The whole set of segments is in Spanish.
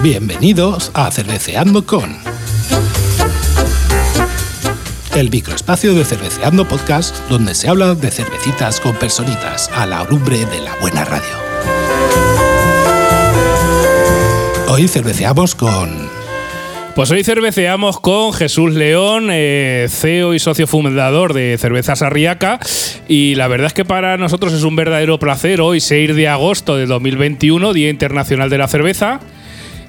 Bienvenidos a Cerveceando con. El microespacio de Cerveceando Podcast, donde se habla de cervecitas con personitas a la lumbre de la buena radio. Hoy cerveceamos con. Pues hoy cerveceamos con Jesús León, eh, CEO y socio fundador de Cervezas Arriaca. Y la verdad es que para nosotros es un verdadero placer hoy, 6 de agosto de 2021, Día Internacional de la Cerveza.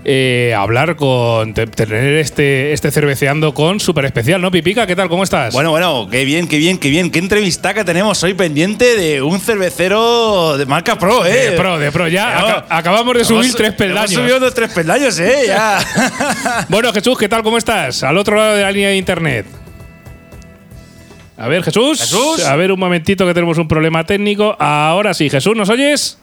Eh, hablar con te- tener este, este cerveceando con súper especial, ¿no? Pipica, ¿qué tal? ¿Cómo estás? Bueno, bueno, qué bien, qué bien, qué bien. Qué entrevista que tenemos hoy pendiente de un cervecero de marca Pro, ¿eh? de pro, de pro. Ya aca- acabamos de subir hemos- tres peldaños. Hemos subido tres peldaños, ¿eh? Ya. Bueno, Jesús, ¿qué tal? ¿Cómo estás? Al otro lado de la línea de internet. A ver, Jesús. Jesús. A ver, un momentito que tenemos un problema técnico. Ahora sí, Jesús, ¿nos oyes?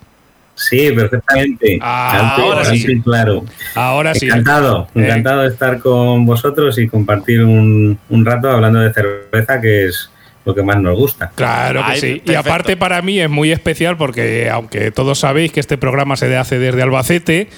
Sí, perfectamente. Ah, ahora sí. claro. Ahora sí. Encantado, Eh. encantado de estar con vosotros y compartir un, un rato hablando de cerveza, que es lo que más nos gusta. Claro que Ay, sí. Y aparte para mí es muy especial porque aunque todos sabéis que este programa se hace desde Albacete,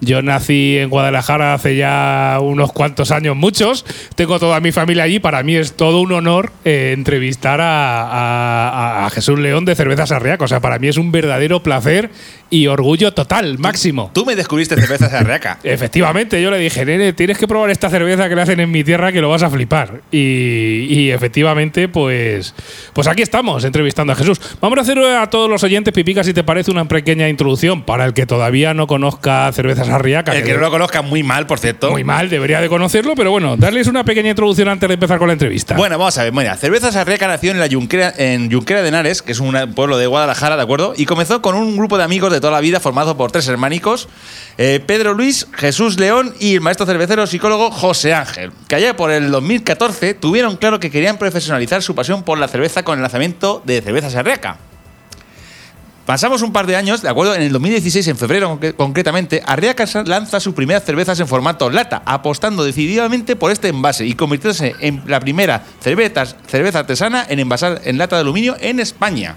yo nací en Guadalajara hace ya unos cuantos años, muchos. Tengo toda mi familia allí. Para mí es todo un honor eh, entrevistar a, a- a Jesús León de Cervezas Arriaca. O sea, para mí es un verdadero placer y orgullo total, máximo. Tú me descubriste cervezas de Arreaca. Efectivamente, yo le dije, nene, tienes que probar esta cerveza que le hacen en mi tierra que lo vas a flipar. Y, y efectivamente, pues, pues aquí estamos entrevistando a Jesús. Vamos a hacer a todos los oyentes, Pipica, si te parece, una pequeña introducción para el que todavía no conozca Cervezas Arriaca. El que no lo conozca muy mal, por cierto. muy mal, debería de conocerlo, pero bueno, darles una pequeña introducción antes de empezar con la entrevista. Bueno, vamos a ver. Mira, Cervezas Arriaca nació en la Junquera, en Junquera de Henares, que es un pueblo de Guadalajara, ¿de acuerdo? Y comenzó con un grupo de amigos de toda la vida formado por tres hermánicos, eh, Pedro Luis, Jesús León y el maestro cervecero psicólogo José Ángel, que allá por el 2014 tuvieron claro que querían profesionalizar su pasión por la cerveza con el lanzamiento de Cervezas Arriaca. Pasamos un par de años, ¿de acuerdo? En el 2016, en febrero concre- concretamente, Arriaca lanza sus primeras cervezas en formato lata, apostando decididamente por este envase y convirtiéndose en la primera cerveza, cerveza artesana en envasar en lata de aluminio en España.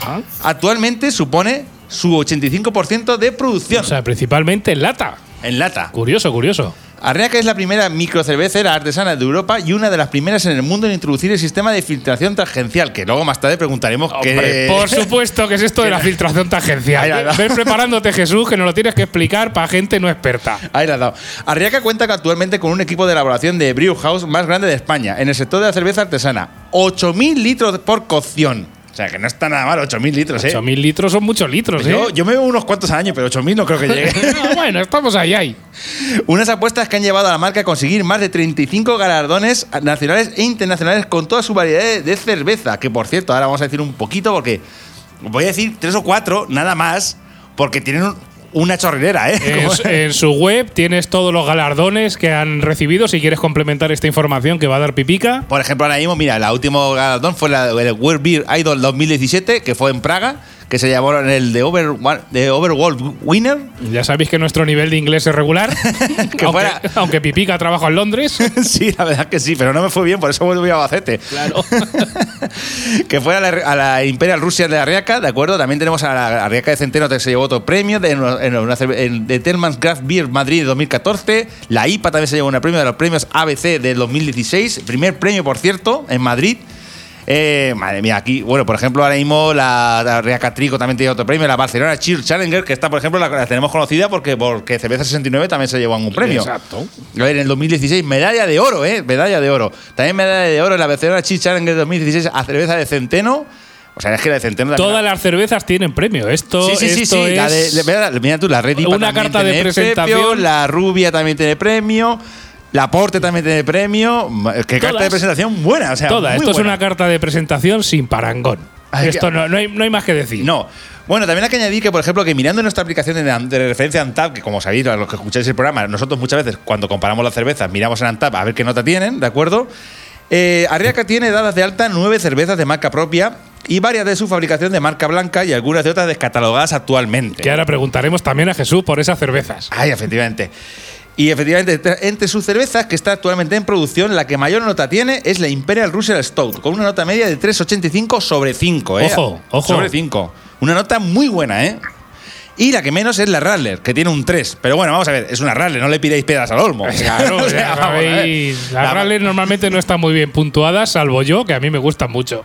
Ajá. Actualmente supone su 85% de producción O sea, principalmente en lata. en lata. Curioso, curioso. Arriaca es la primera microcervecera artesana de Europa y una de las primeras en el mundo en introducir el sistema de filtración tangencial, que luego más tarde preguntaremos qué... por supuesto que es esto de la filtración tangencial. Ahí la da. Ves preparándote, Jesús, que nos lo tienes que explicar para gente no experta. Ahí la dado. Arriaca cuenta actualmente con un equipo de elaboración de brew house más grande de España en el sector de la cerveza artesana. 8.000 litros por cocción. O sea, que no está nada mal, 8.000 litros, ¿eh? 8.000 litros son muchos litros, ¿eh? Yo, yo me veo unos cuantos años, pero 8.000 no creo que llegue. Bueno, estamos ahí, ahí. Unas apuestas que han llevado a la marca a conseguir más de 35 galardones nacionales e internacionales con toda su variedad de, de cerveza. Que por cierto, ahora vamos a decir un poquito porque voy a decir tres o cuatro, nada más, porque tienen un- una chorrilera, ¿eh? En, en su web tienes todos los galardones que han recibido. Si quieres complementar esta información que va a dar Pipica. Por ejemplo, ahora mismo, mira, el último galardón fue la, el World Beer Idol 2017, que fue en Praga, que se llamó en el de, Over, de Overworld Winner. Ya sabéis que nuestro nivel de inglés es regular. Que aunque, fuera- aunque Pipica trabaja en Londres. sí, la verdad que sí, pero no me fue bien, por eso volví a Bacete. Claro. que fue a la, a la Imperial Rusia de Arriaca, ¿de acuerdo? También tenemos a la Arriaca de Centeno, que se llevó otro premio, de, en una de Tellman's Craft Beer Madrid de 2014. La IPA también se llevó un premio de los premios ABC del 2016. Primer premio, por cierto, en Madrid. Eh, madre mía, aquí, bueno, por ejemplo, ahora mismo la, la Arriaca Trigo también tiene otro premio, la Barcelona Cheer Challenger, que esta, por ejemplo, la, la tenemos conocida porque, porque Cerveza 69 también se llevó un premio. Exacto. A ver, en el 2016, medalla de oro, ¿eh? Medalla de oro. También medalla de oro en la Barcelona Cheese Challenger 2016 a cerveza de centeno. O sea, es que la de centeno Todas las cervezas tienen premio. Esto, Sí, sí, sí, esto sí. La de, es- de- mira, mira tú, la Red IPA Una carta de presentación. premio, la Rubia también tiene premio. La Porte también tiene premio. Qué carta de presentación buena. O sea, Toda. Esto es una carta de presentación sin parangón. Ay, Esto no, no, hay, no hay más que decir. No. Bueno, también hay que añadir que, por ejemplo, que mirando nuestra aplicación de, de referencia Antap, que como sabéis, a los que escucháis el programa, nosotros muchas veces cuando comparamos las cervezas miramos en Antap a ver qué nota tienen, ¿de acuerdo? Eh, Arriaca tiene dadas de alta nueve cervezas de marca propia y varias de su fabricación de marca blanca y algunas de otras descatalogadas actualmente. Que ahora preguntaremos también a Jesús por esas cervezas. Ay, efectivamente. Y efectivamente, entre- sus cervezas que está actualmente en producción, la que mayor nota tiene es la Imperial Russian Stout, con una nota media de 3,85 sobre 5, ¿eh? Ojo, ojo. Sobre 5. Una nota muy buena, ¿eh? Y la que menos es la Rattler, que tiene un 3. Pero bueno, vamos a ver, es una Rattler, no le pidáis piedras al olmo. Claro, O sea, ya vamos a ver. sabéis, las La- Rallers normalmente no están muy bien puntuadas, salvo yo, que a mí me gustan mucho.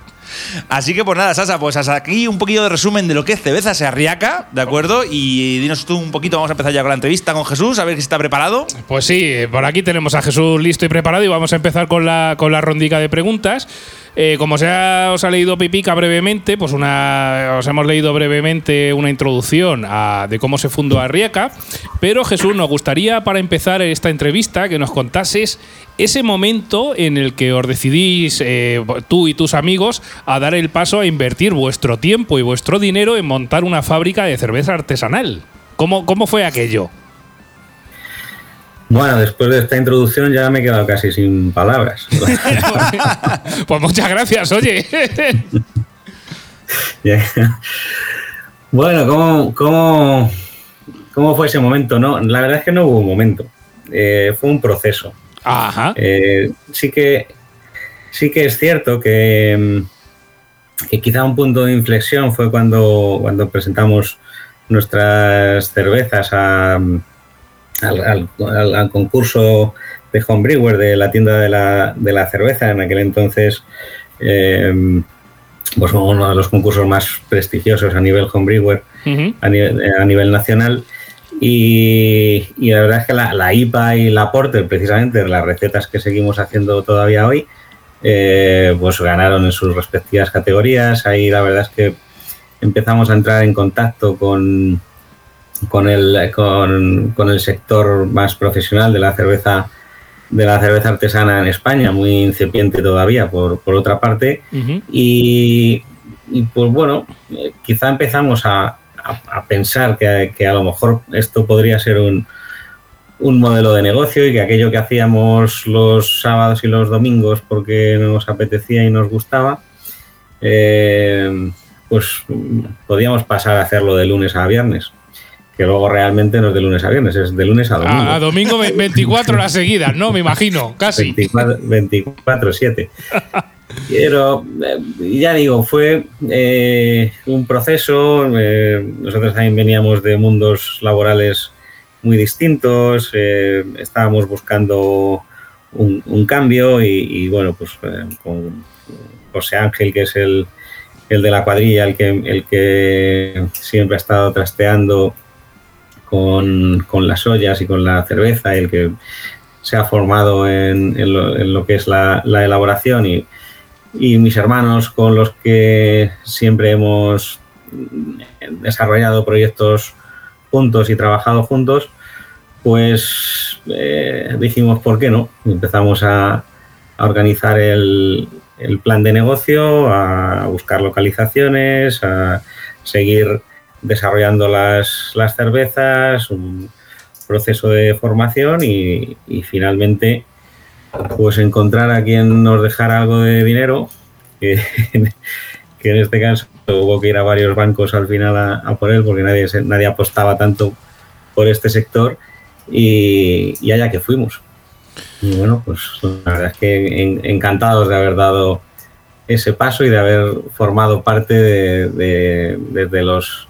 Así que pues nada, Sasa, pues hasta aquí un poquito de resumen de lo que es Cerveza Serriaca, ¿de acuerdo? Y dinos tú un poquito, vamos a empezar ya con la entrevista con Jesús, a ver si está preparado. Pues sí, por aquí tenemos a Jesús listo y preparado y vamos a empezar con la, con la rondica de preguntas. Eh, como se os ha leído Pipica brevemente, pues una, os hemos leído brevemente una introducción a- de cómo se fundó Arriaca, pero Jesús, nos gustaría para empezar esta entrevista que nos contases ese momento en el que os decidís, eh, tú y tus amigos, a dar el paso a invertir vuestro tiempo y vuestro dinero en montar una fábrica de cerveza artesanal. ¿Cómo, cómo fue aquello? Bueno, después de esta introducción ya me he quedado casi sin palabras. pues muchas gracias, oye. Bueno, ¿cómo, cómo, cómo fue ese momento? No, la verdad es que no hubo un momento. Eh, fue un proceso. Ajá. Eh, sí que sí que es cierto que, mm, que quizá un punto de inflexión fue cuando, cuando presentamos nuestras cervezas a, al, al- al- al concurso de Homebrewer de la tienda de la, de la cerveza. En aquel entonces, eh, pues uno de los concursos más prestigiosos a nivel Homebrewer a nivel, a nivel nacional. Y, y la verdad es que la, la IPA y la Porter, precisamente, las recetas que seguimos haciendo todavía hoy, eh, pues ganaron en sus respectivas categorías. Ahí la verdad es que empezamos a entrar en contacto con, con, el, con, con el sector más profesional de la cerveza de la cerveza artesana en España, muy incipiente todavía, por, por otra parte. Y, y, pues bueno, eh, quizá empezamos a, a- a pensar que, que a lo mejor esto podría ser un, un modelo de negocio y que aquello que hacíamos los sábados y los domingos porque nos apetecía y nos gustaba, eh, pues podíamos pasar a hacerlo de lunes a viernes. Que luego realmente no es de lunes a viernes, es de lunes a domingo. A, a domingo ve- 24 horas seguidas, ¿no? Me imagino, casi. 24-7. Pero eh, ya digo, fue eh, un proceso. eh, nosotros también veníamos de mundos laborales muy distintos. eh, estábamos buscando un, un cambio y, y, bueno, pues con José Ángel, que es el, el de la cuadrilla, el que, el que siempre ha estado trasteando con, con las ollas y con la cerveza, el que se ha formado en, en, lo, en lo, que es la, la elaboración y, y, mis hermanos con los que siempre hemos desarrollado proyectos juntos y trabajado juntos, pues eh, dijimos, ¿por qué no? Empezamos a, a organizar el, el, plan de negocio, a buscar localizaciones, a seguir desarrollando las, las cervezas, un proceso de formación y, y, finalmente pues encontrar a quien nos dejara algo de dinero, que, que en este caso hubo que ir a varios bancos al final a, por él porque nadie, nadie apostaba tanto por este sector y, allá que fuimos. Y bueno, pues la verdad es que en, encantados de haber dado ese paso y de haber formado parte de, de, desde los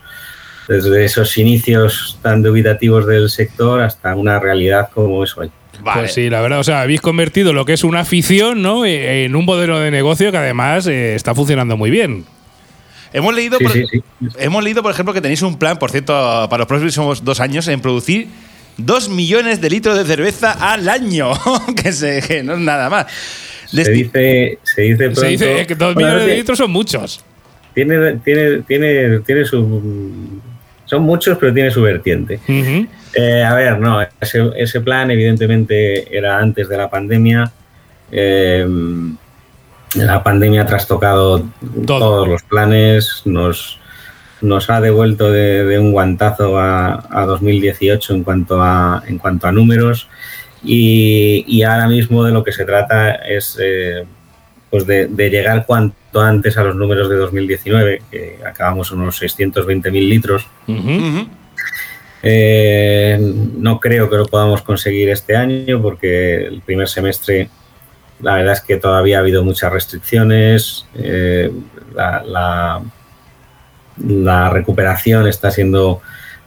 desde esos inicios tan dubitativos del sector hasta una realidad como es hoy. Vale. Pues sí, la verdad, o sea, habéis convertido lo que es una afición, ¿no? En un modelo de negocio que además eh, está funcionando muy bien. Hemos leído, sí, por, sí, sí. hemos leído, por ejemplo, que tenéis un plan, por cierto, para los próximos dos años en producir dos millones de litros de cerveza al año, que, se, que, no es nada más. Se dice, se dice, pronto, se dice que dos millones de litros son muchos. Tiene, tiene, tiene, tiene su son muchos, pero tiene su vertiente. Uh -huh. eh, a ver, no, ese, ese, plan evidentemente era antes de la pandemia. Eh, la pandemia ha trastocado Todo. todos los planes, nos, nos ha devuelto de, de un guantazo a, a, 2018 en cuanto a, en cuanto a números y, y ahora mismo de lo que se trata es eh, pues de, de, llegar cuanto antes a los números de 2019, que acabamos unos 620.000 litros. Uh -huh. eh, no creo que lo podamos conseguir este año porque el primer semestre la verdad es que todavía ha habido muchas restricciones, eh, la, la, la, recuperación está siendo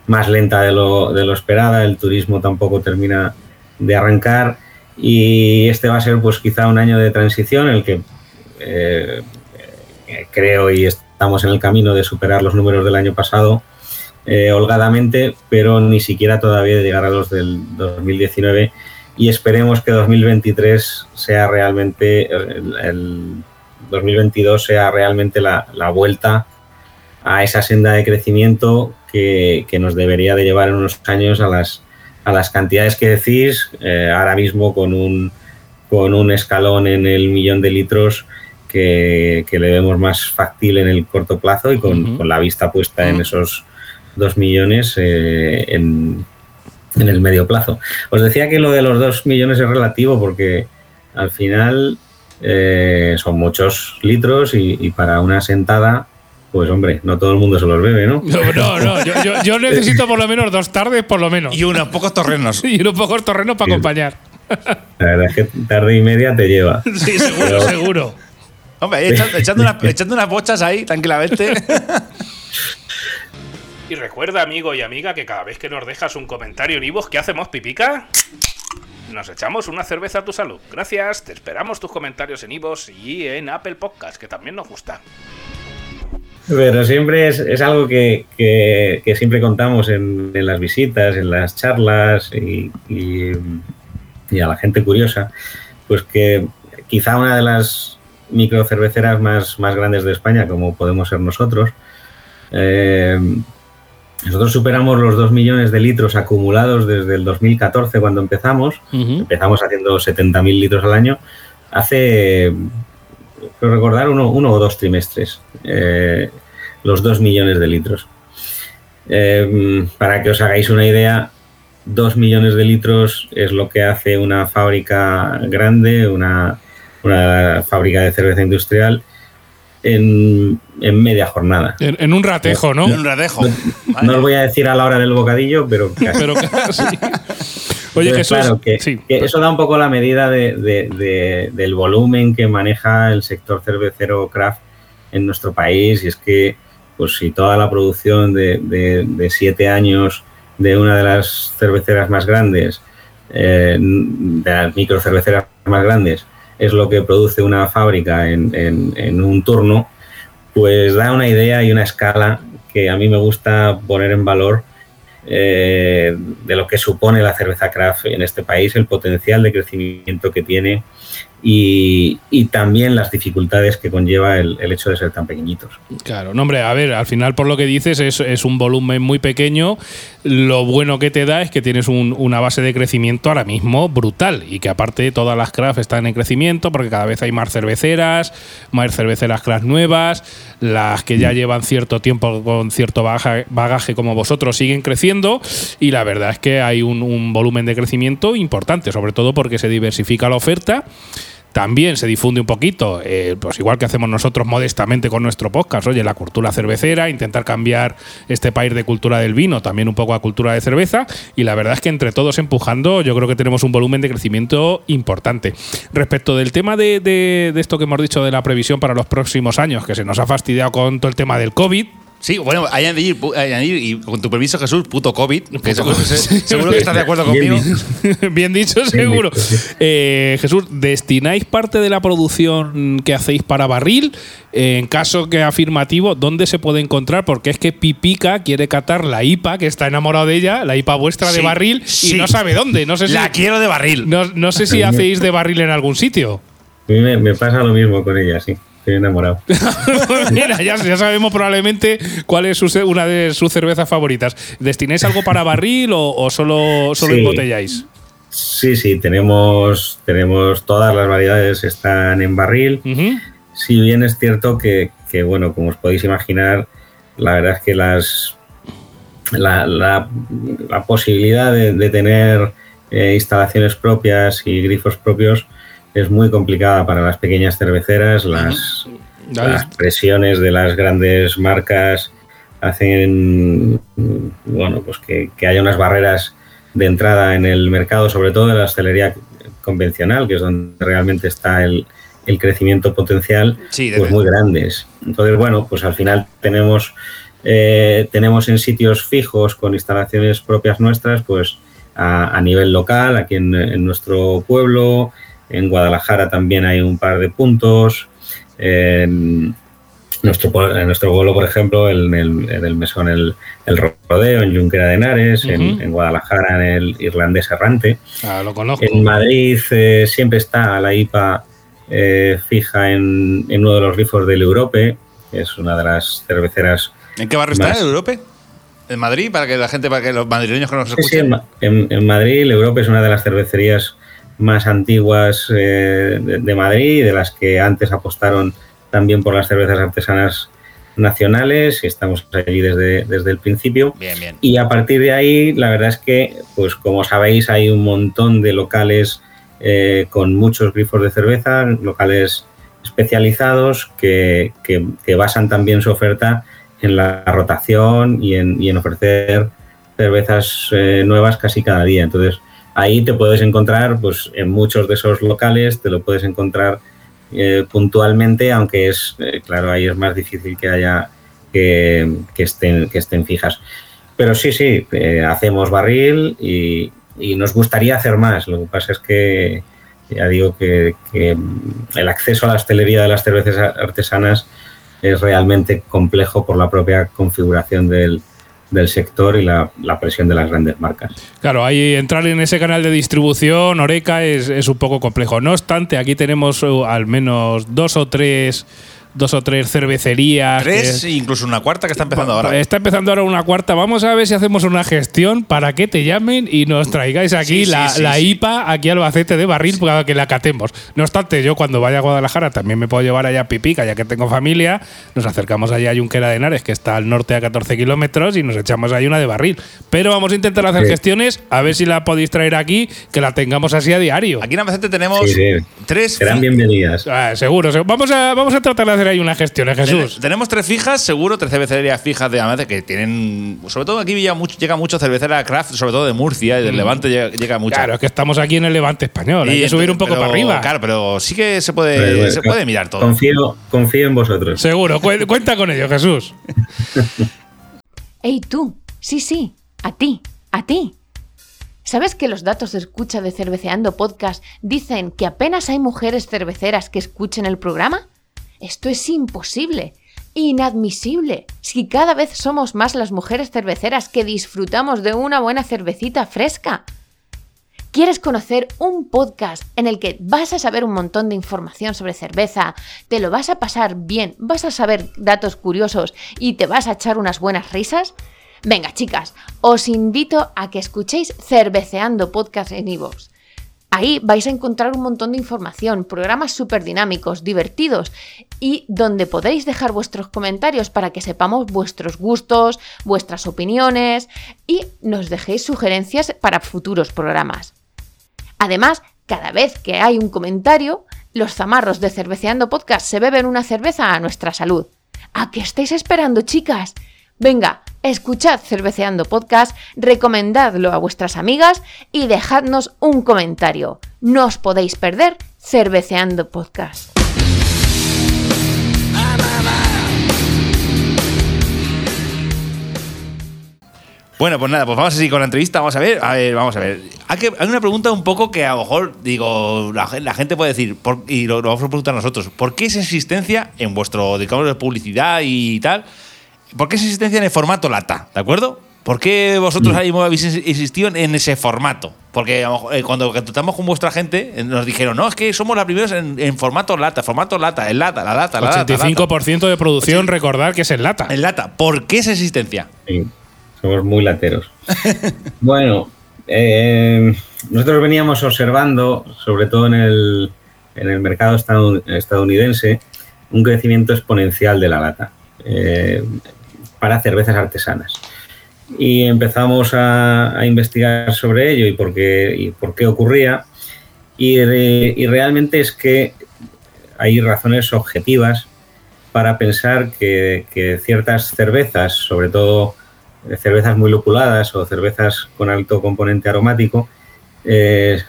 más lenta de lo, de lo esperada, el turismo tampoco termina de arrancar y este va a ser pues quizá un año de transición en el que eh, creo y estamos en el camino de superar los números del año pasado eh, holgadamente, pero ni siquiera todavía de llegar a los del 2019 y esperemos que 2023 sea realmente el, 2022 sea realmente la, la, vuelta a esa senda de crecimiento que, que, nos debería de llevar en unos años a las, a las cantidades que decís, eh, ahora mismo con un, con un escalón en el millón de litros que, que, le vemos más factible en el corto plazo y con, con la vista puesta en esos dos millones eh, en, en, el medio plazo. Os decía que lo de los dos millones es relativo porque al final eh, son muchos litros y, y, para una sentada, pues hombre, no todo el mundo se los bebe, ¿no? No, no, no. Yo, yo, yo necesito por lo menos dos tardes, por lo menos. Y unos pocos torrenos. y unos pocos torrenos para acompañar. La verdad es que tarde y media te lleva. Sí, seguro, Pero, seguro. Hombre, echando, echando, unas, echando unas bochas ahí, tranquilamente. Y recuerda, amigo y amiga, que cada vez que nos dejas un comentario en Ivos, ¿qué hacemos, pipica? Nos echamos una cerveza a tu salud. Gracias, te esperamos tus comentarios en Ivos y en Apple Podcast, que también nos gusta. Pero siempre es, es algo que, que, que, siempre contamos en, en, las visitas, en las charlas y, y, y, a la gente curiosa, pues que quizá una de las microcerveceras más, más grandes de España, como podemos ser nosotros, eh, nosotros superamos los 2 millones de litros acumulados desde el 2014 cuando empezamos. Uh -huh. Empezamos haciendo 70.000 litros al año. Hace, creo recordar, uno, uno o dos trimestres. Eh, los 2 millones de litros. Eh, para que os hagáis una idea, 2 millones de litros es lo que hace una fábrica grande, una, una fábrica de cerveza industrial, en, en, media jornada. En, en, un ratejo, ¿no? En un ratejo. No, vale. no, os voy a decir a la hora del bocadillo, pero casi. pero casi. Oye, Jesús, claro, que, sí. que, eso da un poco la medida de, de, de, del volumen que maneja el sector cervecero craft en nuestro país. Y es que, pues, si toda la producción de, siete años de una de las cerveceras más grandes, eh, de las microcerveceras más grandes, es lo que produce una fábrica en, en, en, un turno, pues da una idea y una escala que a mí me gusta poner en valor eh, de lo que supone la cerveza craft en este país, el potencial de crecimiento que tiene y, y, también las dificultades que conlleva el, hecho de ser tan pequeñitos. Claro, no, hombre, a ver, al final por lo que dices es, un volumen muy pequeño. Lo bueno que te da es que tienes un, una base de crecimiento ahora mismo brutal y que aparte todas las craft están en crecimiento porque cada vez hay más cerveceras, más cerveceras craft nuevas, las que ya llevan cierto tiempo con cierto bagaje, como vosotros siguen creciendo y la verdad es que hay un volumen de crecimiento importante, sobre todo porque se diversifica la oferta también se difunde un poquito, eh, pues igual que hacemos nosotros modestamente con nuestro podcast, oye, la cultura cervecera, intentar cambiar este país de cultura del vino también un poco a cultura de cerveza, y la verdad es que entre todos empujando, yo creo que tenemos un volumen de crecimiento importante. Respecto del tema de, de, de esto que hemos dicho de la previsión para los próximos años, que se nos ha fastidiado con todo el tema del COVID, Sí, bueno, añadir, añadir, y con tu permiso, Jesús, puto COVID, que seguro, seguro que estás de acuerdo conmigo. Bien, dicho, seguro. Bien dicho, sí. eh, Jesús, ¿destináis parte de la producción que hacéis para barril? En caso que afirmativo, ¿dónde se puede encontrar? Porque es que Pipica quiere catar la IPA, que está enamorado de ella, la IPA vuestra sí, de barril, sí. y no sabe dónde. No sé si, la quiero de barril. No, no sé si hacéis de barril en algún sitio. A mí me, me pasa lo mismo con ella, sí. Estoy enamorado. Mira, ya, ya, sabemos probablemente cuál es su, una de sus cervezas favoritas. ¿Destináis algo para barril o, o solo, solo sí. embotelláis? Sí, sí, tenemos, tenemos todas las variedades están en barril. Uh -huh. Si bien es cierto que, que, bueno, como os podéis imaginar, la verdad es que las la, la, la posibilidad de, de tener eh, instalaciones propias y grifos propios es muy complicada para las pequeñas cerveceras, las, las, presiones de las grandes marcas hacen bueno, pues que, que, haya unas barreras de entrada en el mercado, sobre todo de la hostelería convencional, que es donde realmente está el, el crecimiento potencial, sí, pues muy grandes. Entonces, bueno, pues al final tenemos Eh, tenemos en sitios fijos con instalaciones propias nuestras, pues a, a nivel local, aquí en, en, nuestro pueblo, en Guadalajara también hay un par de puntos. En nuestro, en nuestro pueblo, por ejemplo, en el, en el mesón el, el, Rodeo, en Junquera de Henares, uh -huh. en, en, Guadalajara, en el Irlandés Errante. Ah, lo conozco. En Madrid eh, siempre está la IPA eh, fija en, en, uno de los grifos del Europe, que es una de las cerveceras. ¿En qué barrio está el Europe? ¿En Madrid? Para que la gente, para que los madrileños que nos escuchen. Sí, sí, en, en, Madrid, el Europe es una de las cervecerías más antiguas eh, de, de, Madrid, de las que antes apostaron también por las cervezas artesanas nacionales y estamos allí desde, desde el principio. Bien, bien. Y a partir de ahí, la verdad es que, pues como sabéis, hay un montón de locales eh, con muchos grifos de cerveza, locales especializados que, que, que, basan también su oferta en la rotación y en, y en ofrecer cervezas eh, nuevas casi cada día. Entonces, ahí te puedes encontrar, pues en muchos de esos locales, te lo puedes encontrar eh, puntualmente, aunque es, eh, claro, ahí es más difícil que haya que, estén, que estén fijas. Pero sí, sí, eh, hacemos barril y, nos gustaría hacer más. Lo que pasa es que ya digo que, que, el acceso a la hostelería de las cervezas artesanas es realmente complejo por la propia configuración del, del sector y la, presión de las grandes marcas. Claro, ahí entrar en ese canal de distribución, Oreca, es, es un poco complejo. No obstante, aquí tenemos uh, al menos dos o tres dos o tres cervecerías. Tres, que, incluso una cuarta que está empezando ahora. Está empezando ahora una cuarta. Vamos a ver si hacemos una gestión para que te llamen y nos traigáis aquí sí, la, sí, sí, la, IPA, aquí al Albacete de barril, para que la catemos. No obstante, yo cuando vaya a Guadalajara también me puedo llevar allá a Pipica, ya que tengo familia. Nos acercamos allá a Junquera de Henares, que está al norte a 14 kilómetros, y nos echamos ahí una de barril. Pero vamos a intentar hacer gestiones, a ver si la podéis traer aquí, que la tengamos así a diario. Aquí en Albacete tenemos tres. Serán bienvenidas. Ah, seguro, seguro. Vamos a, vamos a tratar de hacer ahí una gestión, ¿eh, Jesús? Tenemos tres fijas, seguro, tres cervecerías fijas de Amadez que tienen. Sobre todo aquí llega mucho, llega mucho cervecera craft, sobre todo de Murcia y del mm. Levante llega, llega mucho. Claro, es que estamos aquí en el Levante español. Y hay que subir un poco pero, para arriba. Claro, pero sí que se puede, pero, se puede mirar todo. Confío, confío en vosotros. Seguro, cu cuenta con ello, Jesús. Ey, tú. Sí, sí. A ti. A ti. ¿Sabes que los datos de escucha de Cerveceando Podcast dicen que apenas hay mujeres cerveceras que escuchen el programa? Esto es imposible, inadmisible. Si cada vez somos más las mujeres cerveceras que disfrutamos de una buena cervecita fresca. ¿Quieres conocer un podcast en el que vas a saber un montón de información sobre cerveza, te lo vas a pasar bien, vas a saber datos curiosos y te vas a echar unas buenas risas? Venga, chicas, os invito a que escuchéis Cerveceando Podcast en iVoox. Ahí vais a encontrar un montón de información, programas súper dinámicos, divertidos y donde podéis dejar vuestros comentarios para que sepamos vuestros gustos, vuestras opiniones y nos dejéis sugerencias para futuros programas. Además, cada vez que hay un comentario, los zamarros de Cerveceando Podcast se beben una cerveza a nuestra salud. ¿A qué estáis esperando, chicas? Venga, escuchad Cerveceando Podcast, recomendadlo a vuestras amigas y dejadnos un comentario. No os podéis perder Cerveceando Podcast. Bueno, pues nada, pues vamos así con la entrevista. Vamos a ver, a ver, vamos a ver. Hay, una pregunta un poco que a lo mejor, digo, la, gente puede decir, y lo, lo, vamos a preguntar nosotros, ¿por qué esa existencia en vuestro, digamos, de publicidad y tal? ¿Por qué esa existencia en el formato lata? ¿De acuerdo? ¿Por qué vosotros ahí habéis insistido en ese formato? Porque eh, cuando tratamos con vuestra gente eh, nos dijeron, no, es que somos los primeros en, en formato lata, formato lata, en lata, la lata, la 85% lata. de producción, sí. recordar que es en lata. En lata. ¿Por qué esa existencia? Sí, somos muy lateros. bueno, eh, nosotros veníamos observando, sobre todo en el, en el mercado estadounidense, un crecimiento exponencial de la lata. Eh, para cervezas artesanas. Y empezamos a, a, investigar sobre ello y por qué, y por qué ocurría. Y, realmente es que hay razones objetivas para pensar que, que, ciertas cervezas, sobre todo cervezas muy lupuladas o cervezas con alto componente aromático, eh,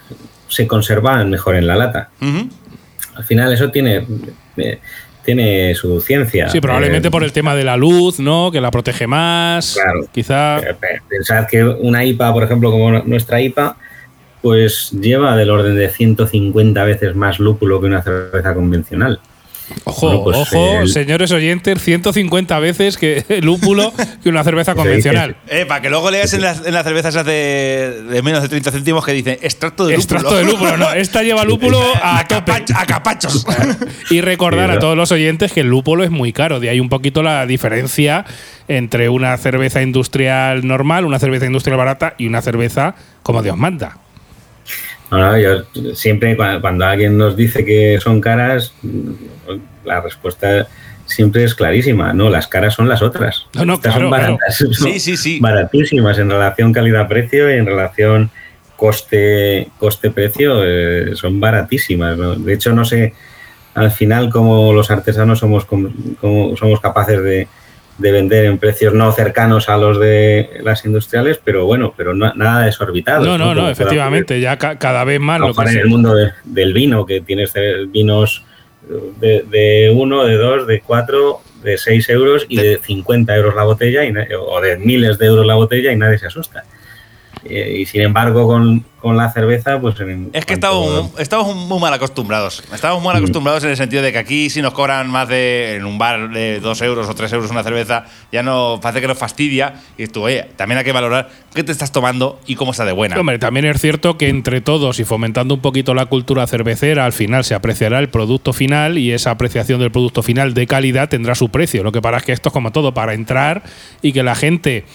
se conservan mejor en la lata. Uh -huh. Al final eso tiene, eh, tiene su ciencia. Sí, probablemente Eh, por el tema de la luz, ¿no? Que la protege más. Claro. Quizá. Eh, Pensad que una IPA, por ejemplo, como nuestra IPA, pues lleva del orden de 150 veces más lúpulo que una cerveza convencional. Ojo, Bueno, pues, ojo, el- señores oyentes, 150 veces que el lúpulo que una cerveza convencional. Eh, para que luego leas en las, en las cervezas esas de, de menos de 30 céntimos que dicen extracto de lúpulo. Extracto de lúpulo, no. Esta lleva lúpulo a tope. Capach- a capachos. Y recordar Sí, a todos los oyentes que el lúpulo es muy caro. De ahí un poquito la diferencia entre una cerveza industrial normal, una cerveza industrial barata y una cerveza como Dios manda. No, no, yo siempre cua- cuando alguien nos dice que son caras, la respuesta siempre es clarísima. No, las caras son las otras. No, no, Estas claro, son baratas. Sí, sí, sí. Baratísimas en relación calidad-precio y en relación coste coste-precio eh, son baratísimas. ¿no? De hecho, no sé al final cómo los artesanos somos, cómo somos capaces de, de vender en precios no cercanos a los de las industriales, pero bueno, pero no- nada desorbitado. No, no, no, efectivamente. Ya ca- cada vez más lo que en el mundo de- del vino, que tienes vinos de, de uno, de dos, de cuatro, de seis euros y de 50 euros la botella, y o de miles de euros la botella y nadie se asusta. Eh, y sin embargo, con, con la cerveza, pues en Es que cuanto- estamos, estamos muy mal acostumbrados. Estamos mal Mm. acostumbrados en el sentido de que aquí si nos cobran más de en un bar de 2 euros o 3 euros una cerveza, ya no parece que nos fastidia. Y tú, oye, también hay que valorar qué te estás tomando y cómo está de buena. Hombre, también es cierto que entre todos y fomentando un poquito la cultura cervecera, al final se apreciará el producto final y esa apreciación del producto final de calidad tendrá su precio. Lo que pasa es que esto es como todo, para entrar y que la gente,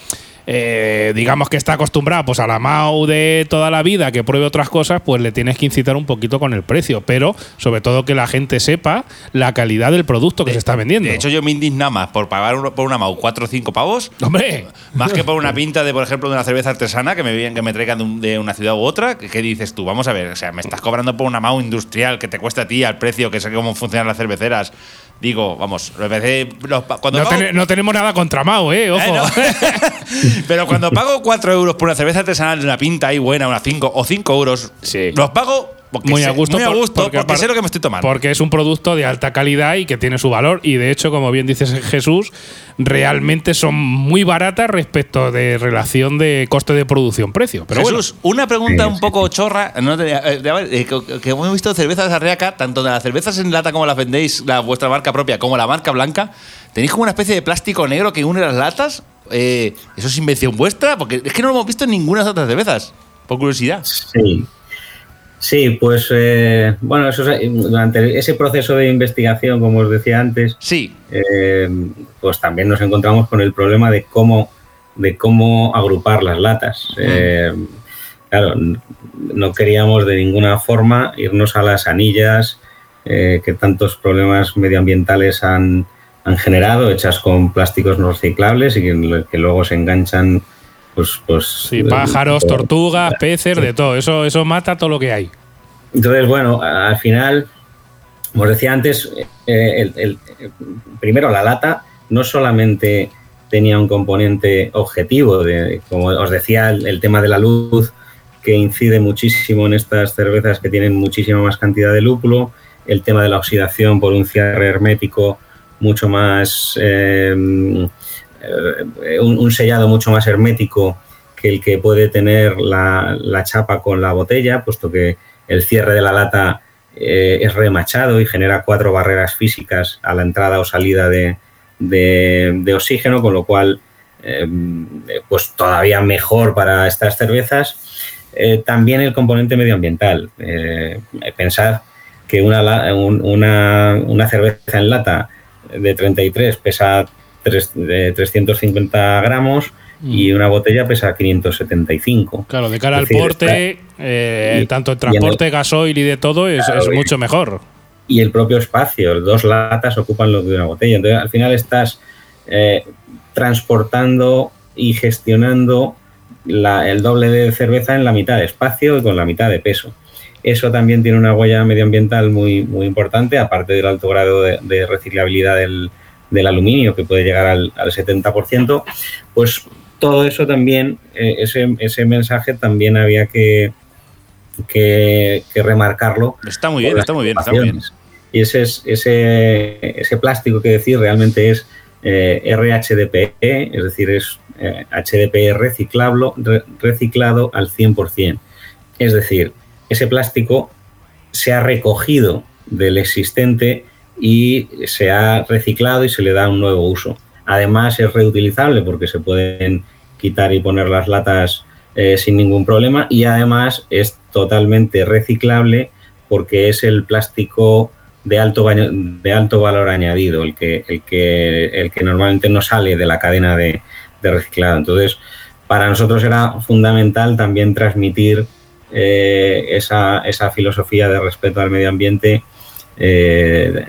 eh, digamos que está acostumbrada pues, a la MAU de toda la vida, que pruebe otras cosas, pues le tienes que incitar un poquito con el precio. Pero sobre todo que la gente sepa la calidad del producto que se está vendiendo. De hecho, yo me indigna más por pagar por una Mau 4 o 5 pavos Hombre, Más que por una pinta de, por ejemplo, de una cerveza artesana que me que me traigan de, un- de una ciudad u otra, ¿qué, qué dices tú? Vamos a ver, o sea, me estás cobrando por una MAU industrial que te cuesta a ti al precio que sé cómo funcionan las cerveceras. Digo, vamos, los cuando no, pago- tene- no tenemos nada contra Mao, ¿eh? Ojo. Eh, no. Pero cuando pago 4 euros por una cerveza artesanal de una pinta ahí buena, una 5 o 5 euros, Sí. los pago porque muy a gusto, muy a por- gusto porque, apar- sé lo que me estoy tomando. Porque es un producto de alta calidad y que tiene su valor. Y de hecho, como bien dices Jesús, realmente son muy baratas respecto de relación de coste de producción-precio. Pero Jesús, una pregunta Sí, un sí, poco chorra. no eh, de- eh, que, que hemos visto cervezas Arriaca, tanto de las cervezas en lata como las vendéis, la vuestra marca propia, como la marca blanca. Tenéis como una especie de plástico negro que une las latas. Eh, ¿Eso es invención vuestra? Porque es que no lo hemos visto en ninguna de las otras cervezas. Por curiosidad. Sí. Sí, pues eh, bueno, eso es- durante ese proceso de investigación, como os decía antes, Sí. eh, pues también nos encontramos con el problema de cómo, de cómo agrupar las latas. Eh, claro, no queríamos de ninguna forma irnos a las anillas eh, que tantos problemas medioambientales han, han generado, hechas con plásticos no reciclables y que, que luego se enganchan. Pues, pues, Sí, pájaros, eh, tortugas, peces, de todo. Eso, eso mata todo lo que hay. Entonces, bueno, al final, como os decía antes, eh, el- el- eh, primero la lata no solamente tenía un componente objetivo, de, como os decía, el, el tema de la luz, que incide muchísimo en estas cervezas que tienen muchísima más cantidad de lúpulo, el tema de la oxidación por un cierre hermético mucho más, eh, eh, un, un sellado mucho más hermético que el que puede tener la, la chapa con la botella, puesto que el cierre de la lata eh, es remachado y genera cuatro barreras físicas a la entrada o salida de, de- oxígeno, con lo cual, eh, pues todavía mejor para estas cervezas. Eh, también el componente medioambiental. Eh, pensad que una, una, una cerveza en lata de 33 pesa de 350 gramos y una botella pesa 575. Claro, de cara Es al decir, porte, eh, y- tanto el y en el- transporte, gasoil y de todo, es, Claro, es y- mucho mejor. y el propio espacio. Dos latas ocupan lo de una botella. Entonces, al final estás eh, transportando y gestionando la- el doble de cerveza en la mitad de espacio y con la mitad de peso. Eso también tiene una huella medioambiental muy, muy importante, aparte del alto grado de, de reciclabilidad del, del aluminio, que puede llegar al, al 70%. Pues todo eso también, eh, ese, ese mensaje también había que, que, que remarcarlo Está muy bien, está muy bien, está muy bien. Y ese, es, ese, ese plástico que decir realmente es eh, RHDPE, es decir, es HDPE reciclable, reciclado al 100%. Es decir, ese plástico se ha recogido del existente y se ha reciclado y se le da un nuevo uso. Además es reutilizable porque se pueden quitar y poner las latas eh, sin ningún problema y además es totalmente reciclable porque es el plástico de alto, de alto valor añadido, el que, el, que, el que normalmente no sale de la cadena de, reciclado. Entonces, para nosotros era fundamental también transmitir eh, esa, esa, filosofía de respeto al medio ambiente eh,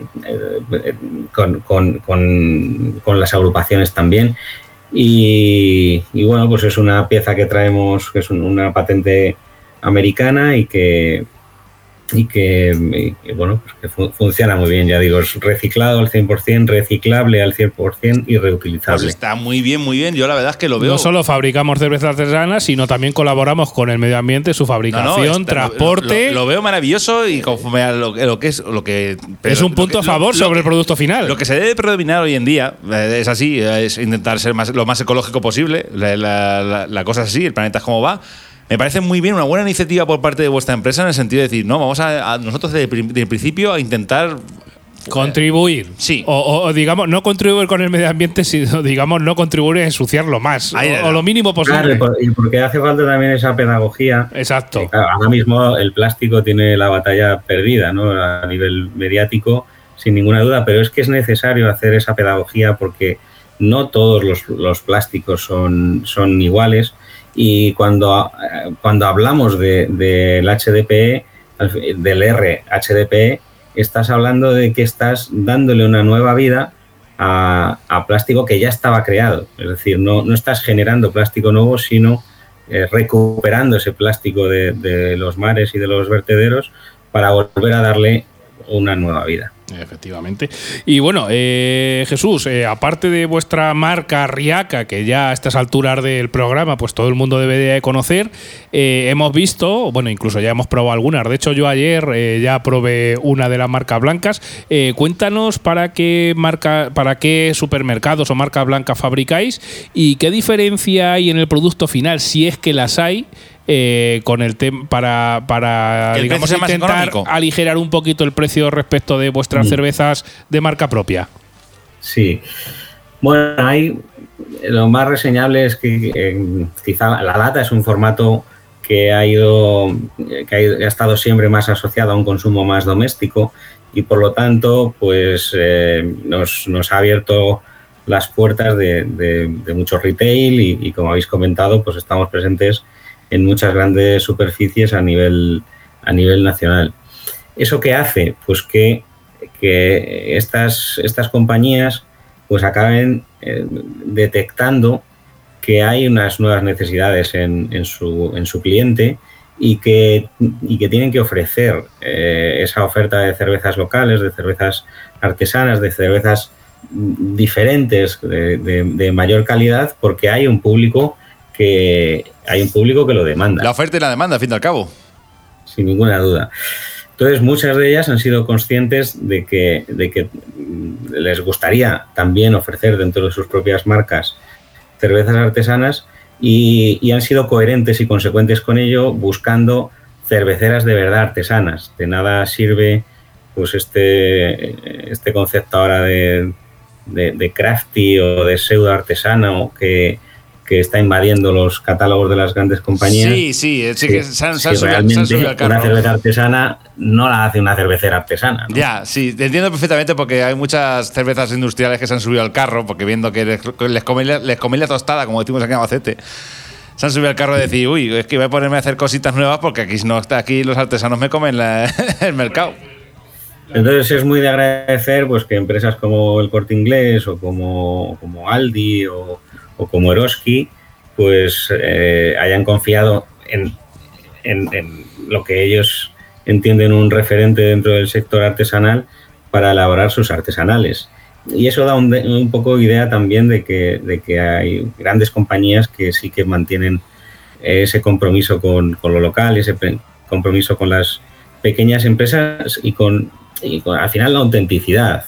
con, con, con, las agrupaciones también. Y, y, bueno, pues es una pieza que traemos, que es una patente americana y que y que, bueno, pues que funciona muy bien, ya digo, es reciclado al 100%, reciclable al 100% y reutilizable. Pues está muy bien, muy bien, yo la verdad es que lo veo. No solo fabricamos cervezas artesanas, sino también colaboramos con el medio ambiente, su fabricación, transporte. Lo, veo maravilloso y conforme a lo, que es lo que... es un punto a favor sobre el producto final. Lo que se debe predominar hoy en día eh, es así, es intentar ser más, lo más ecológico posible, la, la cosa es así, el planeta es como va me parece muy bien, una buena iniciativa por parte de vuestra empresa en el sentido de decir, no, vamos a, nosotros desde el principio a intentar Contribuir. Sí. O, digamos, no contribuir con el medio ambiente, sino, digamos, no contribuir a ensuciarlo más. o, lo mínimo posible. Claro, y porque hace falta también esa pedagogía. Exacto. ahora mismo el plástico tiene la batalla perdida, ¿no? A nivel mediático, sin ninguna duda, pero es que es necesario hacer esa pedagogía porque no todos los, los plásticos son, son iguales y cuando, cuando hablamos del de, HDPE, del RHDPE, estás hablando de que estás dándole una nueva vida a, plástico que ya estaba creado. Es decir, no, no estás generando plástico nuevo, sino eh, recuperando ese plástico de, de los mares y de los vertederos para volver a darle una nueva vida. Efectivamente. Y bueno, eh, Jesús, eh, aparte de vuestra marca Riaca, que ya a estas alturas del programa, pues todo el mundo debería de conocer, eh, hemos visto, bueno, incluso ya hemos probado algunas. De hecho, yo ayer ya probé una de las marcas blancas. cuéntanos para qué marca, para qué supermercados o marcas blancas fabricáis y qué diferencia hay en el producto final, si es que las hay. Eh, con el tema para, para digamos, intentar aligerar un poquito el precio respecto de vuestras mm. cervezas de marca propia. Sí. Bueno, hay lo más reseñable es que eh, quizá la lata es un formato que ha ido que ha, estado siempre más asociado a un consumo más doméstico y por lo tanto pues eh, nos, nos, ha abierto las puertas de, de, mucho retail y, y, como habéis comentado pues estamos presentes en muchas grandes superficies a nivel, a nivel nacional. ¿Eso qué hace? Pues que, que estas, estas compañías pues acaben eh, detectando que hay unas nuevas necesidades en, en, su, en su, cliente y que, y que, tienen que ofrecer eh, esa oferta de cervezas locales, de cervezas artesanas, de cervezas diferentes, de, de mayor calidad, porque hay un público que hay un público que lo demanda. La oferta y la demanda, al fin y al cabo. Sin ninguna duda. Entonces, muchas de ellas han sido conscientes de que, de que les gustaría también ofrecer dentro de sus propias marcas cervezas artesanas y, han sido coherentes y consecuentes con ello, buscando cerveceras de verdad artesanas. De nada sirve pues este, este concepto ahora de, de, crafty o de pseudo artesano que, que está invadiendo los catálogos de las grandes compañías. Sí, sí, sí que se han, realmente una cerveza artesana no la hace una cervecera artesana. Ya, sí, entiendo perfectamente porque hay muchas cervezas industriales que se han subido al carro porque viendo que les, les, come, la tostada, como decimos aquí en Albacete se han subido al carro y decir, uy, es que voy a ponerme a hacer cositas nuevas porque aquí no aquí los artesanos me comen el mercado. Entonces es muy de agradecer pues que empresas como el Corte Inglés o como, como Aldi o, o como Eroski, pues eh, hayan confiado en, lo que ellos entienden un referente dentro del sector artesanal para elaborar sus artesanales. Y eso da un, poco idea también de que, de que, hay grandes compañías que sí que mantienen ese compromiso con, con lo local, ese compromiso con las pequeñas empresas y con y al final la autenticidad.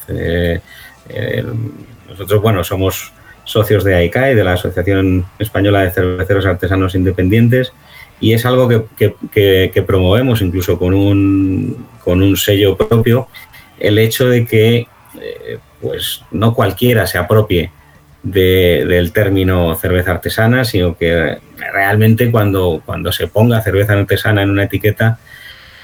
nosotros, bueno, somos socios de AICAE, de la Asociación Española de Cerveceros Artesanos Independientes, y es algo que, promovemos incluso con un, con un, sello propio, el hecho de que eh, pues no cualquiera se apropie del término cerveza artesana, sino que realmente cuando, cuando se ponga cerveza artesana en una etiqueta,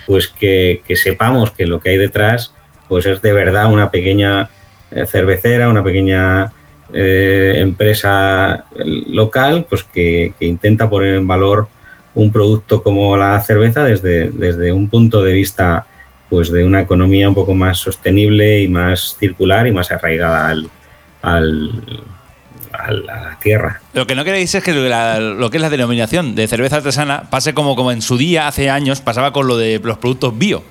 pues que, sepamos que lo que hay detrás pues es de verdad una pequeña eh, cervecera, una pequeña eh, empresa local, pues que, intenta poner en valor un producto como la cerveza desde, desde un punto de vista pues de una economía un poco más sostenible y más circular y más arraigada al, al, a la tierra. Lo que no queréis es que lo que es la denominación de cerveza artesana pase como, como en su día, hace años, pasaba con lo de los productos bio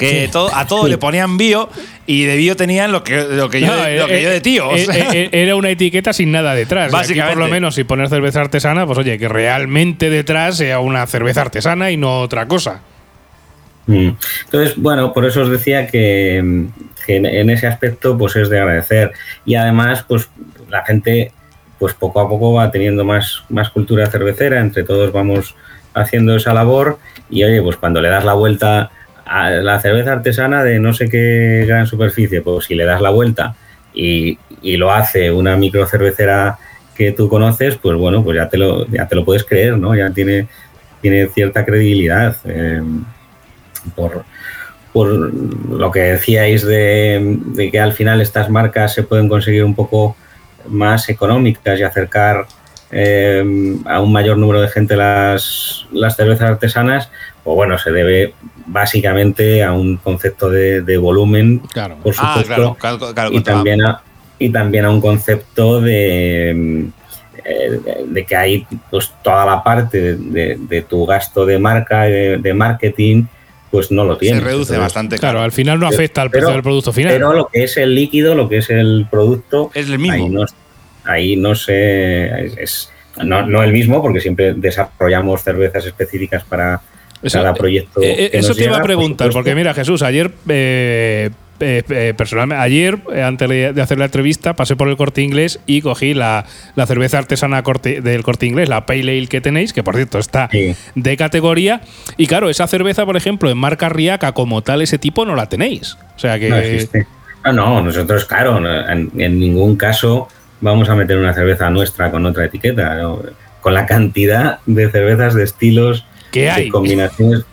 que todo, a todo le ponían bio y de bio tenían lo que, lo que, yo, lo que yo de tío. Era una etiqueta sin nada detrás. Básicamente. por lo menos, si poner cerveza artesana, pues oye, que realmente detrás sea una cerveza artesana y no otra cosa. Mm. Entonces, bueno, por eso os decía que, en ese aspecto pues es de agradecer. Y además, pues la gente pues poco a poco va teniendo más, más cultura cervecera, entre todos vamos haciendo esa labor y oye, pues cuando le das la vuelta la cerveza artesana de no sé qué gran superficie, pues si le das la vuelta y, lo hace una micro cervecera que tú conoces, pues bueno, pues ya te lo, ya te lo puedes creer, ¿no? Ya tiene, tiene cierta credibilidad. Eh, por, lo que decíais de, que al final estas marcas se pueden conseguir un poco más económicas y acercar eh, a un mayor número de gente las, las cervezas artesanas, pues bueno, se debe básicamente a un concepto de, volumen, por ah, supuesto, y, también a, y también a un concepto de, eh, de que hay pues toda la parte de, tu gasto de marca, de, marketing, pues no lo tiene. Se reduce bastante. Claro, al final no afecta al precio del producto final. Pero lo que es el líquido, lo que es el producto, es el mismo. Ahí no, sé, es, no, no el mismo, porque siempre desarrollamos cervezas específicas para, cada proyecto. Eh, eso te iba a preguntar, porque mira, Jesús, ayer. Eh, eh, personalmente, ayer, antes de hacer la entrevista, pasé por el corte inglés y cogí la, cerveza artesana del corte inglés, la Pale Ale que tenéis, que por cierto está de categoría. Y claro, esa cerveza, por ejemplo, en marca Riaca, como tal, ese tipo no la tenéis. O sea que. No, no, nosotros, claro, en, ningún caso vamos a meter una cerveza nuestra con otra etiqueta. Con la cantidad de cervezas, de estilos, ¿Qué hay? combinaciones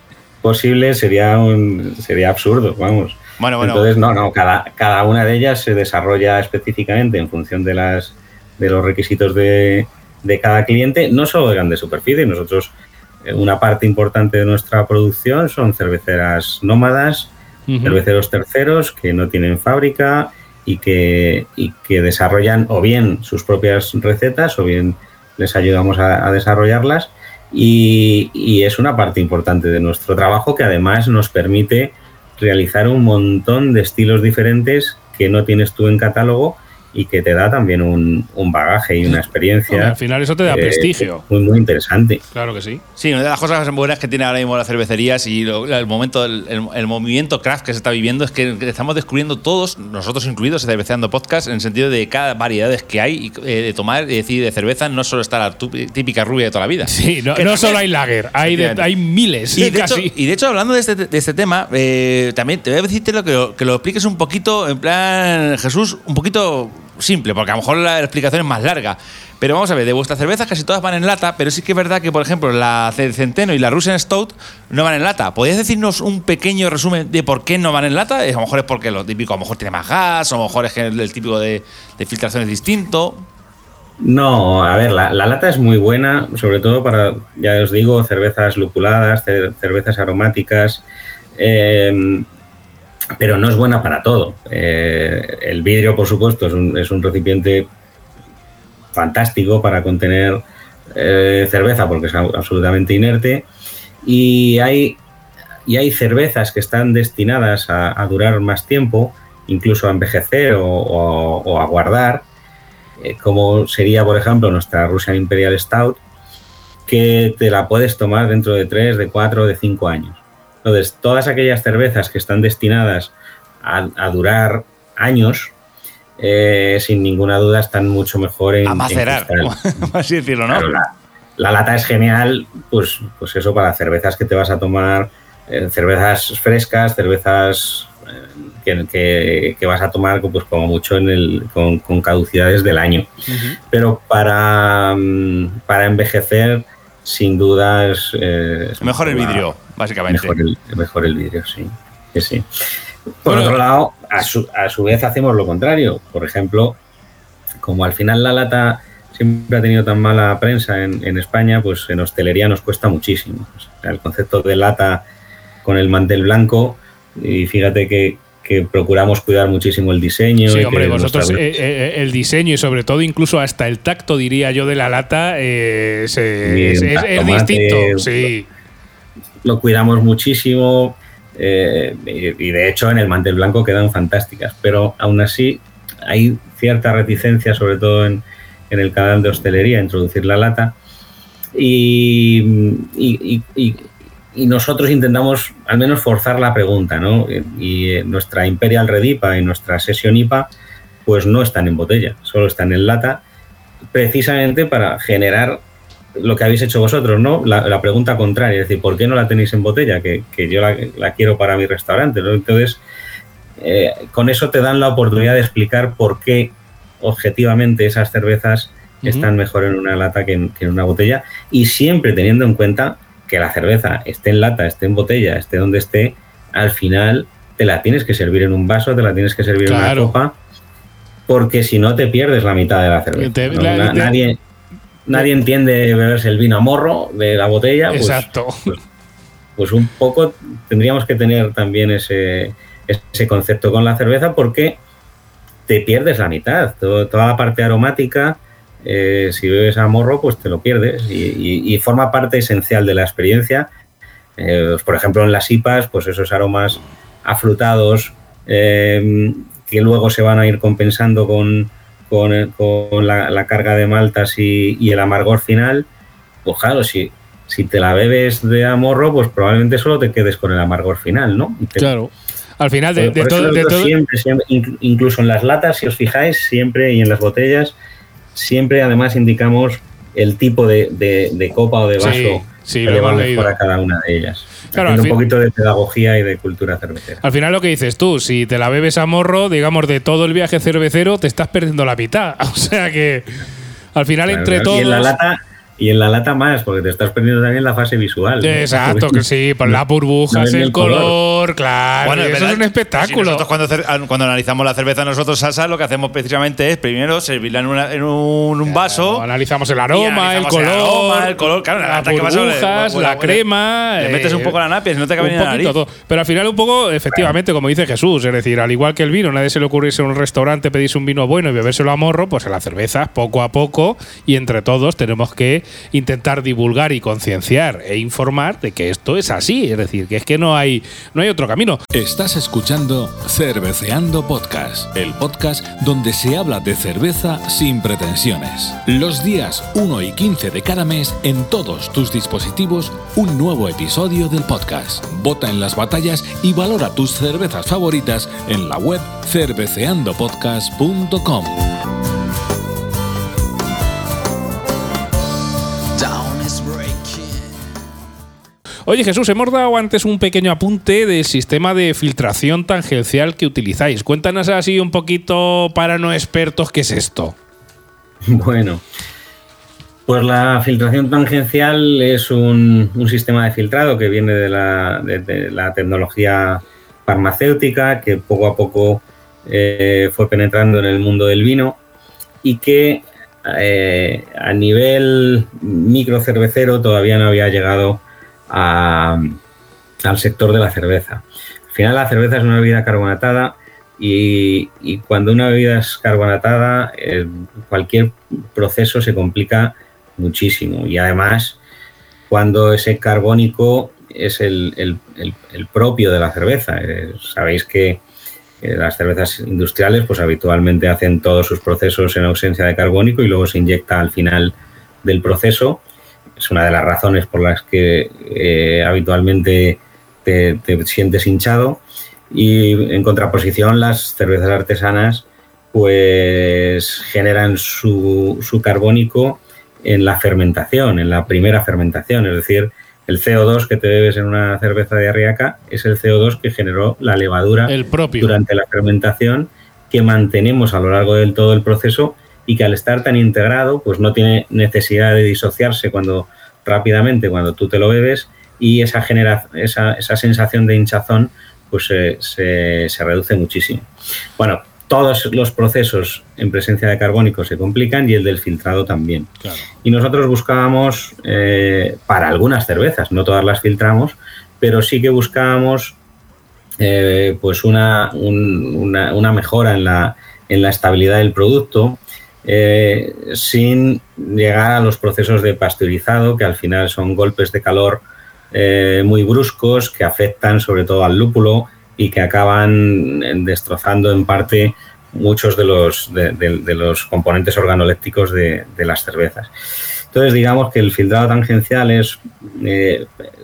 posibles sería un sería absurdo, vamos. Bueno, bueno. Entonces, no, no, cada, cada una de ellas se desarrolla específicamente en función de las de los requisitos de, de cada cliente, no solo de grandes superficie. Nosotros, eh, una parte importante de nuestra producción son cerveceras nómadas, cerveceros terceros que no tienen fábrica y que, y que desarrollan o bien sus propias recetas o bien les ayudamos a desarrollarlas y, es una parte importante de nuestro trabajo que además nos permite realizar un montón de estilos diferentes que no tienes tú en catálogo y que te da también un, bagaje y una experiencia. al final eso te da eh, prestigio. Muy, muy interesante. Claro que sí. Sí, una de las cosas buenas que tiene ahora mismo las cervecerías y el momento, el, movimiento craft que se está viviendo es que estamos descubriendo todos, nosotros incluidos, Cerveceando Podcast, en el sentido de cada variedades que hay eh, de tomar y decir de cerveza, no solo está la típica rubia de toda la vida. Sí, no, solo hay lager, hay, hay miles. Y de, Hecho, y de hecho, hablando de este, este tema, eh, también te voy a decirte lo que, que lo expliques un poquito, en plan, Jesús, un poquito simple, porque a lo mejor la explicación es más larga. Pero vamos a ver, de vuestras cervezas casi todas van en lata, pero sí que es verdad que, por ejemplo, la Centeno y la Russian Stout no van en lata. ¿Podrías decirnos un pequeño resumen de por qué no van en lata? A lo mejor es porque lo típico, a lo mejor tiene más gas, o a lo mejor es que el, típico de, filtración es distinto. No, a ver, la, lata es muy buena, sobre todo para, ya os digo, cervezas lupuladas, cervezas aromáticas. Eh, pero no es buena para todo. Eh, el vidrio, por supuesto, es un, recipiente fantástico para contener eh, cerveza porque es absolutamente inerte y hay, y hay cervezas que están destinadas a, durar más tiempo, incluso a envejecer o, a guardar, eh, como sería, por ejemplo, nuestra Russian Imperial Stout, que te la puedes tomar dentro de 3, de 4, de 5 años. Entonces, todas aquellas cervezas que están destinadas a, durar años, eh, sin ninguna duda están mucho mejor en. A macerar, así decirlo, ¿no? la, lata es genial, pues, pues eso, para cervezas que te vas a tomar, eh, cervezas frescas, cervezas que, vas a tomar pues como mucho en el, con, caducidades del año. Pero para, mm, para envejecer, sin dudas... Eh, mejor el vidrio, básicamente. Mejor el, mejor el vidrio, sí. sí. Por otro lado, a su, a su vez hacemos lo contrario. Por ejemplo, como al final la lata siempre ha tenido tan mala prensa en, en España, pues en hostelería nos cuesta muchísimo. el concepto de lata con el mantel blanco, y fíjate que, que procuramos cuidar muchísimo el diseño. Sí, hombre, vosotros eh, eh, eh, el diseño y sobre todo incluso hasta el tacto, diría yo, de la lata es, distinto. Sí. Lo cuidamos muchísimo y, de hecho en el mantel blanco quedan fantásticas, pero aún así hay cierta reticencia, sobre todo en, en el canal de hostelería, a introducir la lata. y, y, y nosotros intentamos al menos forzar la pregunta, ¿no? Y eh, nuestra Imperial Red IPA y nuestra Session IPA pues no están en botella, solo están en lata, precisamente para generar lo que habéis hecho vosotros, ¿no? La, pregunta contraria, es decir, ¿por qué no la tenéis en botella? Que, yo la, quiero para mi restaurante, ¿no? Entonces, eh, con eso te dan la oportunidad de explicar por qué objetivamente esas cervezas están mejor en una lata que en, que en una botella y siempre teniendo en cuenta que la cerveza esté en lata, esté en botella, esté donde esté, al final te la tienes que servir en un vaso, te la tienes que servir en una copa, porque si no te pierdes la mitad de la cerveza. nadie, nadie entiende beberse el vino a morro de la botella. Pues, Exacto. Pues, pues, un poco tendríamos que tener también ese, ese concepto con la cerveza porque te pierdes la mitad. toda la parte aromática eh, si bebes a morro, pues te lo pierdes y, forma parte esencial de la experiencia. Eh, pues, por ejemplo, en las IPAs, pues esos aromas afrutados eh, que luego se van a ir compensando con, la, carga de maltas y, el amargor final, pues claro, si, si te la bebes de a morro, pues probablemente solo te quedes con el amargor final, ¿no? claro. Al final de, todo, incluso en las latas, si os fijáis, siempre y en las botellas, siempre además indicamos el tipo de, copa o de vaso que le va mejor a cada una de ellas. Claro, un poquito de pedagogía y de cultura cervecera. Al final lo que dices tú, si te la bebes a morro, digamos, de todo el viaje cervecero, te estás perdiendo la mitad. O sea que al final entre todos... la lata y en la lata más, porque te estás perdiendo también la fase visual. Exacto, que sí, por las burbujas, el, color, claro. Bueno, eso es un espectáculo. nosotros cuando, cuando, analizamos la cerveza nosotros, Sasa, lo que hacemos precisamente es primero servirla en, un, vaso. Analizamos el aroma, el color. El aroma, el color, claro, las burbujas, la crema. Le, metes un poco la napia, si no te cabe ni la nariz. Todo. Pero al final un poco, efectivamente, como dice Jesús, es decir, al igual que el vino, nadie se le ocurre irse a un restaurante, pedirse un vino bueno y bebérselo a morro, pues en la cerveza, poco a poco, y entre todos tenemos que intentar divulgar y concienciar e informar de que esto es así, es decir, que es que no hay, no hay otro camino. Estás escuchando Cerveceando Podcast, el podcast donde se habla de cerveza sin pretensiones. Los días 1 y 15 de cada mes en todos tus dispositivos un nuevo episodio del podcast. Vota en las batallas y valora tus cervezas favoritas en la web cerveceandopodcast.com. Oye Jesús, hemos dado antes un pequeño apunte del sistema de filtración tangencial que utilizáis. Cuéntanos así un poquito para no expertos qué es esto. Bueno, pues la filtración tangencial es un, sistema de filtrado que viene de la, tecnología farmacéutica que poco a poco eh, fue penetrando en el mundo del vino y que eh, a nivel microcervecero todavía no había llegado al sector de la cerveza. Al final la cerveza es una bebida carbonatada y, cuando una bebida es carbonatada eh, cualquier proceso se complica muchísimo y además cuando ese carbónico es el, propio de la cerveza. Eh, sabéis que las cervezas industriales pues habitualmente hacen todos sus procesos en ausencia de carbónico y luego se inyecta al final del proceso es una de las razones por las que eh, habitualmente te, sientes hinchado. Y en contraposición, las cervezas artesanas pues generan su, su carbónico en la fermentación, en la primera fermentación, es decir, el CO2 que te bebes en una cerveza de Arriaca es el CO2 que generó la levadura El propio. durante la fermentación que mantenemos a lo largo del todo el proceso y que al estar tan integrado pues no tiene necesidad de disociarse cuando rápidamente cuando tú te lo bebes y esa genera esa, esa sensación de hinchazón pues se, se- se reduce muchísimo. Bueno, todos los procesos en presencia de carbónico se complican y el del filtrado también. Claro. Y nosotros buscábamos, eh, para algunas cervezas, no todas las filtramos, pero sí que buscábamos eh, pues una, un- una, una mejora en la, en la estabilidad del producto, eh, sin llegar a los procesos de pasteurizado, que al final son golpes de calor eh, muy bruscos que afectan sobre todo al lúpulo y que acaban eh, destrozando en parte muchos de los, de, los componentes organolépticos de, las cervezas. Entonces, digamos que el filtrado tangencial es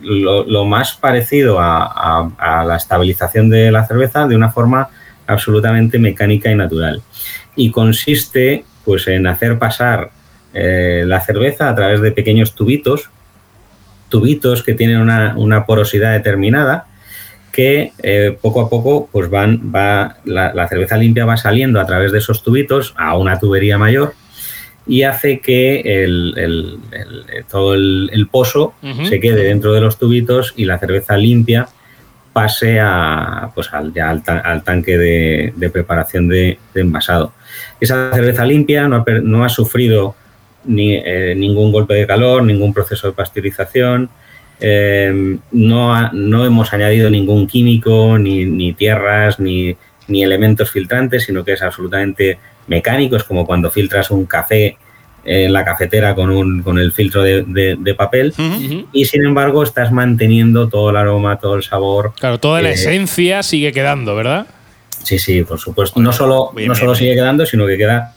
lo, más parecido a la estabilización de la cerveza de una forma absolutamente mecánica y natural. Y consiste pues, en hacer pasar eh, la cerveza a través de pequeños tubitos, tubitos que tienen una, una porosidad determinada, que eh, poco a poco pues van, va, la, la cerveza limpia va saliendo a través de esos tubitos a una tubería mayor y hace que el- el- el- todo el, el pozo se quede dentro de los tubitos y la cerveza limpia pase a, pues al, ya al, ta- al tanque de, de preparación de, de envasado. Esa cerveza limpia no ha, no ha sufrido ni, eh, ningún golpe de calor, ningún proceso de pasteurización, eh, no, ha- no hemos añadido ningún químico, ni, ni tierras, ni, ni elementos filtrantes, sino que es absolutamente mecánico. Es como cuando filtras un café en la cafetera con, un, con el filtro de, de- de papel. Y sin embargo, estás manteniendo todo el aroma, todo el sabor. Claro, toda la Eh, esencia sigue quedando, ¿verdad? Sí, sí, por supuesto. No solo, Bien, no solo bien. sigue quedando, sino que queda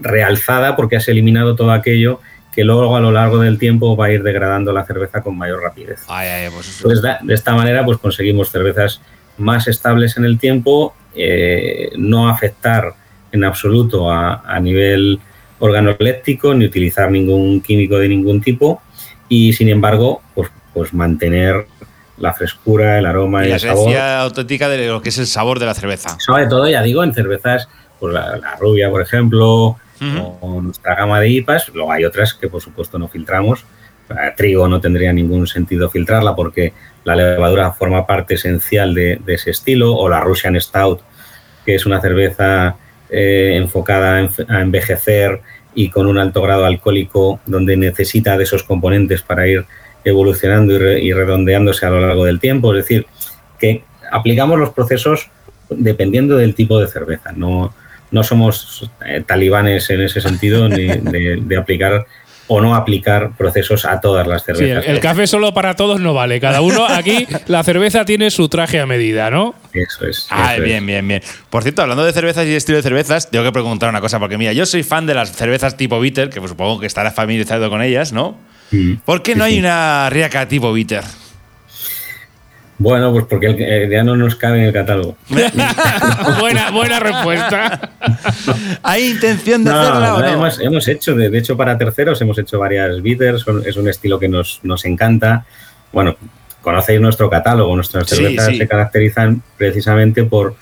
realzada porque has eliminado todo aquello que luego a lo largo del tiempo va a ir degradando la cerveza con mayor rapidez. Ay, ay, pues eso. Entonces, da- de esta manera, pues conseguimos cervezas más estables en el tiempo, eh, no afectar en absoluto a, a nivel organoléptico, ni utilizar ningún químico de ningún tipo, y sin embargo, pues, pues mantener la frescura, el aroma y y, la el sabor. esencia auténtica de lo que es el sabor de la cerveza. Sobre todo, ya digo, en cervezas, pues la, la rubia, por ejemplo, o nuestra gama de IPAs. Luego hay otras que, por supuesto, no filtramos. A trigo no tendría ningún sentido filtrarla porque la levadura forma parte esencial de, de ese estilo. O la Russian Stout, que es una cerveza eh, enfocada a envejecer y con un alto grado alcohólico, donde necesita de esos componentes para ir evolucionando y, re- y redondeándose a lo largo del tiempo. Es decir, que aplicamos los procesos dependiendo del tipo de cerveza. No, no somos eh, talibanes en ese sentido ni de, de aplicar o no aplicar procesos a todas las Sí, el, cervezas. el café solo para todos no vale. Cada uno aquí, la cerveza tiene su traje a medida, ¿no? Eso es. Ah, eso es. bien, bien, bien. Por cierto, hablando de cervezas y estilo de cervezas, tengo que preguntar una cosa, porque mira, yo soy fan de las cervezas tipo bitter, que pues supongo que estarás familiarizado con ellas, ¿no? Mm. ¿Por qué no hay una riaca tipo bitter? Bueno, pues porque el- eh, ya no nos cabe en el catálogo. buena, buena respuesta. ¿Hay intención de No, hacerla o no? Hemos, hemos hecho, de, de hecho, para terceros hemos hecho varias bitters, son- es un estilo que nos, nos encanta. Bueno, conocéis nuestro catálogo, nuestras Sí, cervezas sí. se caracterizan precisamente por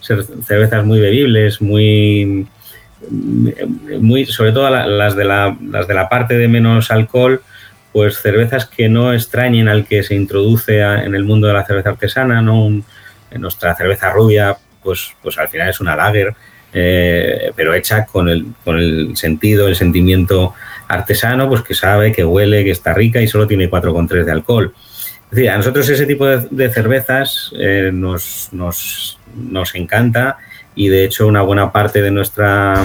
ser cervezas muy bebibles, muy, muy sobre todo la- las de la, las de la parte de menos alcohol, pues cervezas que no extrañen al que se introduce en el mundo de la cerveza artesana, ¿no? Nuestra cerveza rubia, pues, pues al final es una lager, eh, pero hecha con el, con el sentido, el sentimiento artesano, pues que sabe, que huele, que está rica y solo tiene 4,3 de alcohol. Es decir, a nosotros ese tipo de, de cervezas eh, nos, nos, nos encanta y de hecho una buena parte de nuestra,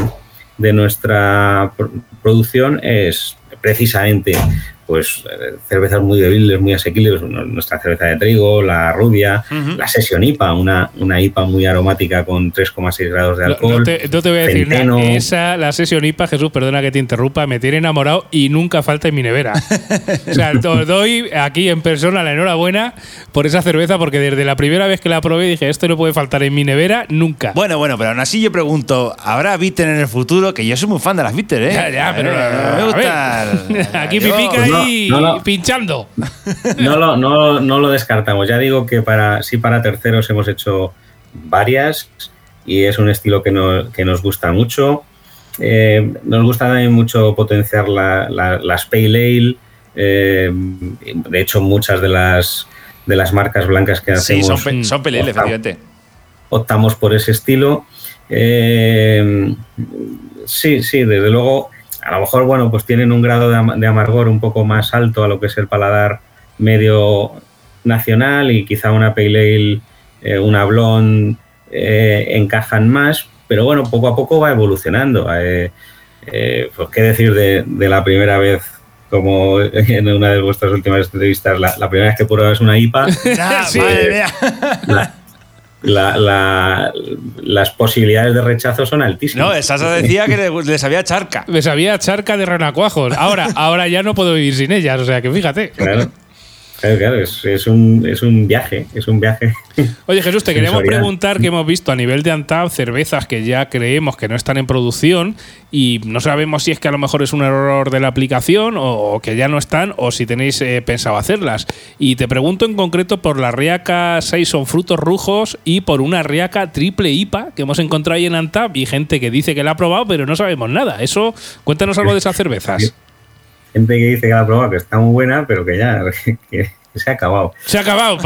de nuestra pro- producción es precisamente pues eh, cervezas muy débiles, muy asequibles, nuestra cerveza de trigo, la rubia, la Session IPA, una, una IPA muy aromática con 3,6 grados de alcohol. No, te, voy a decir nada. Esa, la Session IPA, Jesús, perdona que te interrumpa, me tiene enamorado y nunca falta en mi nevera. o sea, te doy aquí en persona la enhorabuena por esa cerveza, porque desde la primera vez que la probé dije, esto no puede faltar en mi nevera nunca. Bueno, bueno, pero aún así yo pregunto, ¿habrá bitter en el futuro? Que yo soy muy fan de las bitter, ¿eh? Ya, ya, pero eh, me gusta. Aquí pipica y pinchando. No lo, no, no lo descartamos. Ya digo que para sí para terceros hemos hecho varias y es un estilo que, nos gusta mucho. Eh, nos gusta también mucho potenciar la, las Pale Ale. Eh, de hecho, muchas de las, de las marcas blancas que hacemos. Sí, son, Pale Ale, efectivamente. Optamos por ese estilo. Eh, sí, sí, desde luego a lo mejor, bueno, pues tienen un grado de, amargor un poco más alto a lo que es el paladar medio nacional y quizá una pale ale, eh, una blonde eh, encajan más, pero bueno, poco a poco va evolucionando. Eh, pues qué decir de, la primera vez como en una de vuestras últimas entrevistas, la, primera vez que pruebas una IPA. las posibilidades de rechazo son altísimas. No, Sasa decía que les sabía charca. Les sabía charca de renacuajos. Ahora, ahora ya no puedo vivir sin ellas, o sea que fíjate. Claro. Claro, es, un, es un viaje, es un viaje. Oye Jesús, te queríamos preguntar que hemos visto a nivel de Antab cervezas que ya creemos que no están en producción y no sabemos si es que a lo mejor es un error de la aplicación o, que ya no están o si tenéis eh, pensado hacerlas. Y te pregunto en concreto por la Riaca 6 son frutos rojos y por una Riaca triple IPA que hemos encontrado ahí en Antab y gente que dice que la ha probado pero no sabemos nada. Eso, cuéntanos algo de esas cervezas gente que dice que la ha probado, que está muy buena, pero que ya que, se ha acabado. Se ha acabado,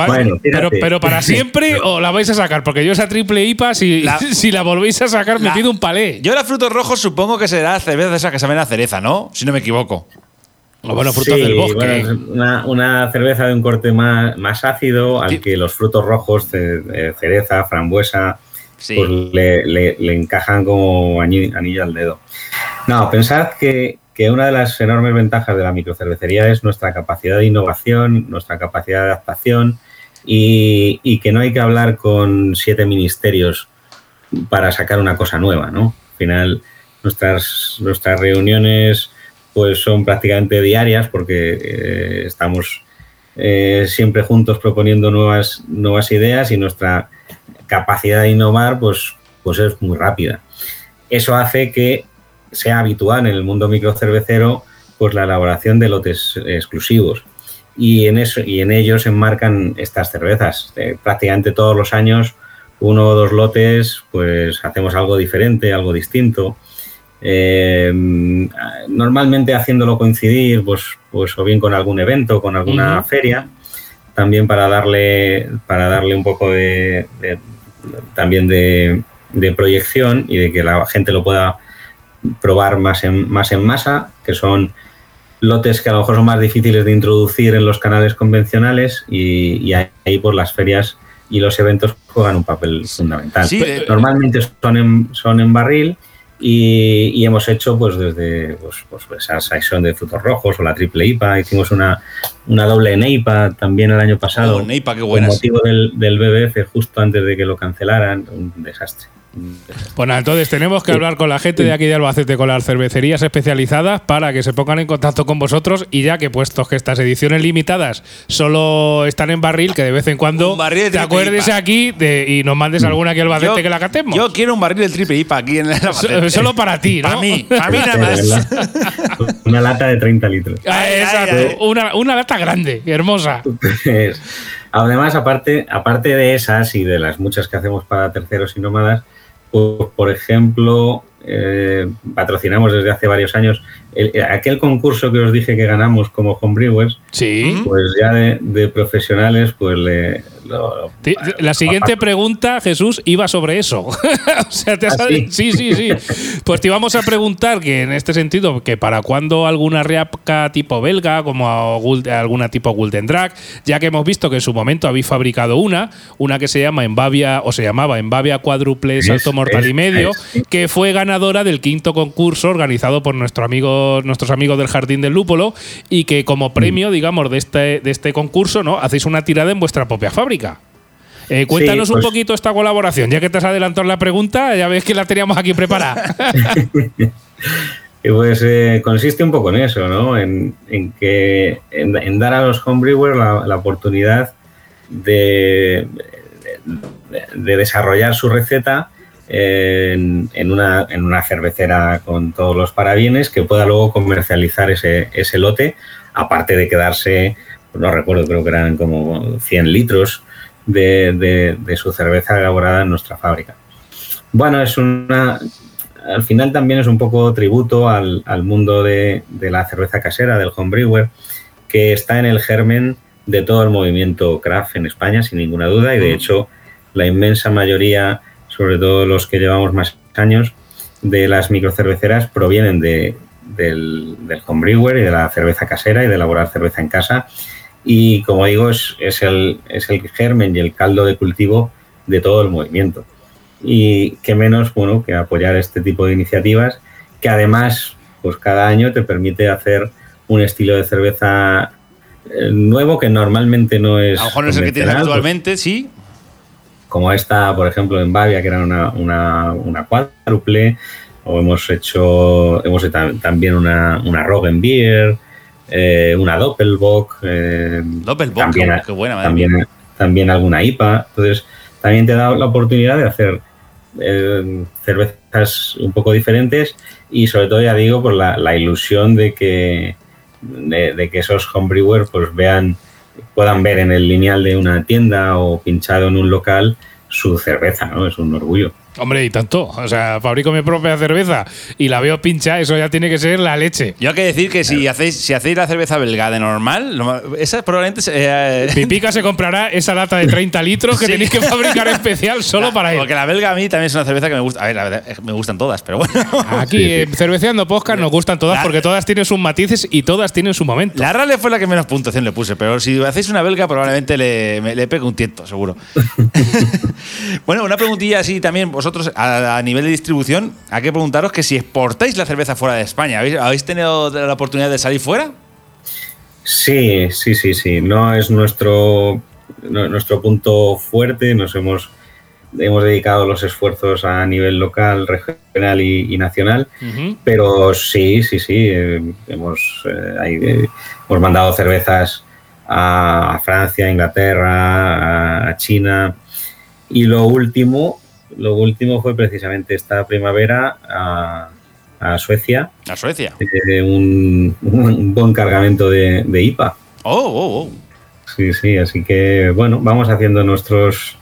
pero, para siempre o la vais a sacar, porque yo esa triple IPA, si la, si la volvéis a sacar, me pido un palé. Yo la frutos rojos supongo que será cerveza esa que saben a cereza, ¿no? Si no me equivoco. O bueno, frutos del bosque. una, cerveza de un corte más, más ácido, al que los frutos rojos, de, cereza, frambuesa, pues le, le, encajan como anillo al dedo. No, pensad que, que una de las enormes ventajas de la microcervecería es nuestra capacidad de innovación, nuestra capacidad de adaptación y, que no hay que hablar con siete ministerios para sacar una cosa nueva, ¿no? Al final, nuestras, nuestras reuniones pues son prácticamente diarias porque eh, estamos eh, siempre juntos proponiendo nuevas, nuevas ideas y nuestra capacidad de innovar pues, pues es muy rápida. Eso hace que sea habitual en el mundo microcervecero pues la elaboración de lotes exclusivos. Y en, eso, y en ellos se enmarcan estas cervezas. Eh, prácticamente todos los años, uno o dos lotes, pues hacemos algo diferente, algo distinto. Eh, normalmente haciéndolo coincidir, pues, pues o bien con algún evento, con alguna feria, también para darle, para darle un poco de, también de, de, proyección y de que la gente lo pueda probar más en, más en masa, que son lotes que a lo mejor son más difíciles de introducir en los canales convencionales y, ahí por pues, las ferias y los eventos juegan un papel fundamental. Normalmente son en, son en barril y, hemos hecho pues desde pues, pues esa sección de frutos rojos o la triple IPA, hicimos una, una doble NEIPA también el año pasado. Oh, NEIPA, qué Con motivo del, del BBF justo antes de que lo cancelaran, un desastre. Bueno, entonces tenemos que hablar con la gente de aquí de Albacete, con las cervecerías especializadas, para que se pongan en contacto con vosotros y ya que puestos que estas ediciones limitadas solo están en barril, que de vez en cuando te acuerdes aquí y nos mandes alguna aquí al Albacete que la catemos. Yo quiero un barril de triple IPA aquí en el Albacete. Solo para ti, ¿no? Para mí, para mí nada más. Una lata de 30 litros. Ah, exacto, Una, una lata grande, hermosa. Pues, además, aparte, aparte de esas y de las muchas que hacemos para terceros y nómadas, pues, por ejemplo, eh, patrocinamos desde hace varios años aquel concurso que os dije que ganamos como homebrewers. Sí. Pues ya de, profesionales, pues le. la siguiente pregunta, Jesús, iba sobre eso. o sea, te ¿Ah, sí? sí, sí, sí. Pues te íbamos a preguntar que en este sentido, que para cuándo alguna riapca tipo belga, como alguna tipo Golden Drag, ya que hemos visto que en su momento habéis fabricado una, una que se llama Embavia, o se llamaba Embavia Cuádruple Salto Mortal y Medio, que fue ganadora ganadora del quinto concurso organizado por nuestro amigo, nuestros amigos del Jardín del Lúpulo y que como premio, digamos, de este, de este concurso, ¿no? Hacéis una tirada en vuestra propia fábrica. Eh, cuéntanos Sí, un pues- poquito esta colaboración, ya que te has adelantado la pregunta, ya ves que la teníamos aquí preparada. Y pues eh, consiste un poco en eso, ¿no? En, en que en, en dar a los homebrewers la, la oportunidad de, de- de desarrollar su receta en, en una, en una cervecera con todos los parabienes que pueda luego comercializar ese, ese lote, aparte de quedarse, no recuerdo, creo que eran como 100 litros de, de- de su cerveza elaborada en nuestra fábrica. Bueno, es una, al final también es un poco tributo al, al mundo de, de la cerveza casera, del homebrewer, que está en el germen de todo el movimiento craft en España, sin ninguna duda, y de hecho la inmensa mayoría, sobre todo los que llevamos más años, de las microcerveceras provienen de, del, del homebrewer y de la cerveza casera y de elaborar cerveza en casa. Y como digo, es, es, el, es el germen y el caldo de cultivo de todo el movimiento y qué menos bueno que apoyar este tipo de iniciativas que además pues cada año te permite hacer un estilo de cerveza eh, nuevo que normalmente no es A lo mejor no es el que tienes pues, actualmente, sí. Como esta por ejemplo en Bavia que era una, una, una cuádruple o hemos hecho hemos hecho tam- también una, una Roggenbier eh, una Doppelbock eh, Doppelbock, también, qué buena, también, también alguna IPA. Entonces, también te da la oportunidad de hacer eh, cervezas un poco diferentes y sobre todo, ya digo, por la, la ilusión de que, de, de que esos homebrewers pues vean, puedan ver en el lineal de una tienda o pinchado en un local su cerveza, ¿no? Es un orgullo. Hombre, y tanto. O sea, fabrico mi propia cerveza y la veo pincha, eso ya tiene que ser la leche. Yo hay que decir que si hacéis, si hacéis la cerveza belga de normal, lo- esa probablemente se- eh, Pipica se comprará esa lata de 30 litros que Sí. tenéis que fabricar especial solo para él. Porque la belga a mí también es una cerveza que me gusta. A ver, la verdad, me gustan todas, pero bueno. Aquí, Sí, sí. en Cerveceando Podcast, nos gustan todas La- porque todas tienen sus matices y todas tienen su momento. La Rale fue la que menos puntuación le puse, pero si hacéis una belga, probablemente le, me- le pegue un tiento, seguro. bueno, una preguntilla así también, vosotros a, a nivel de distribución, hay que preguntaros que si exportáis la cerveza fuera de España, ¿habéis, habéis tenido la oportunidad de salir fuera? Sí, sí, sí, sí. No es nuestro, no- nuestro punto fuerte. Nos hemos, hemos dedicado los esfuerzos a nivel local, regional y, y nacional. Pero sí, sí, sí. eh, hemos, eh, ahí, eh, hemos mandado cervezas a, a Francia, a Inglaterra, a, a China. Y lo último, lo último fue precisamente esta primavera a, a Suecia. A Suecia. eh, un, un buen cargamento de, de IPA. Oh, oh, oh. Sí, sí, así que bueno, vamos haciendo nuestros,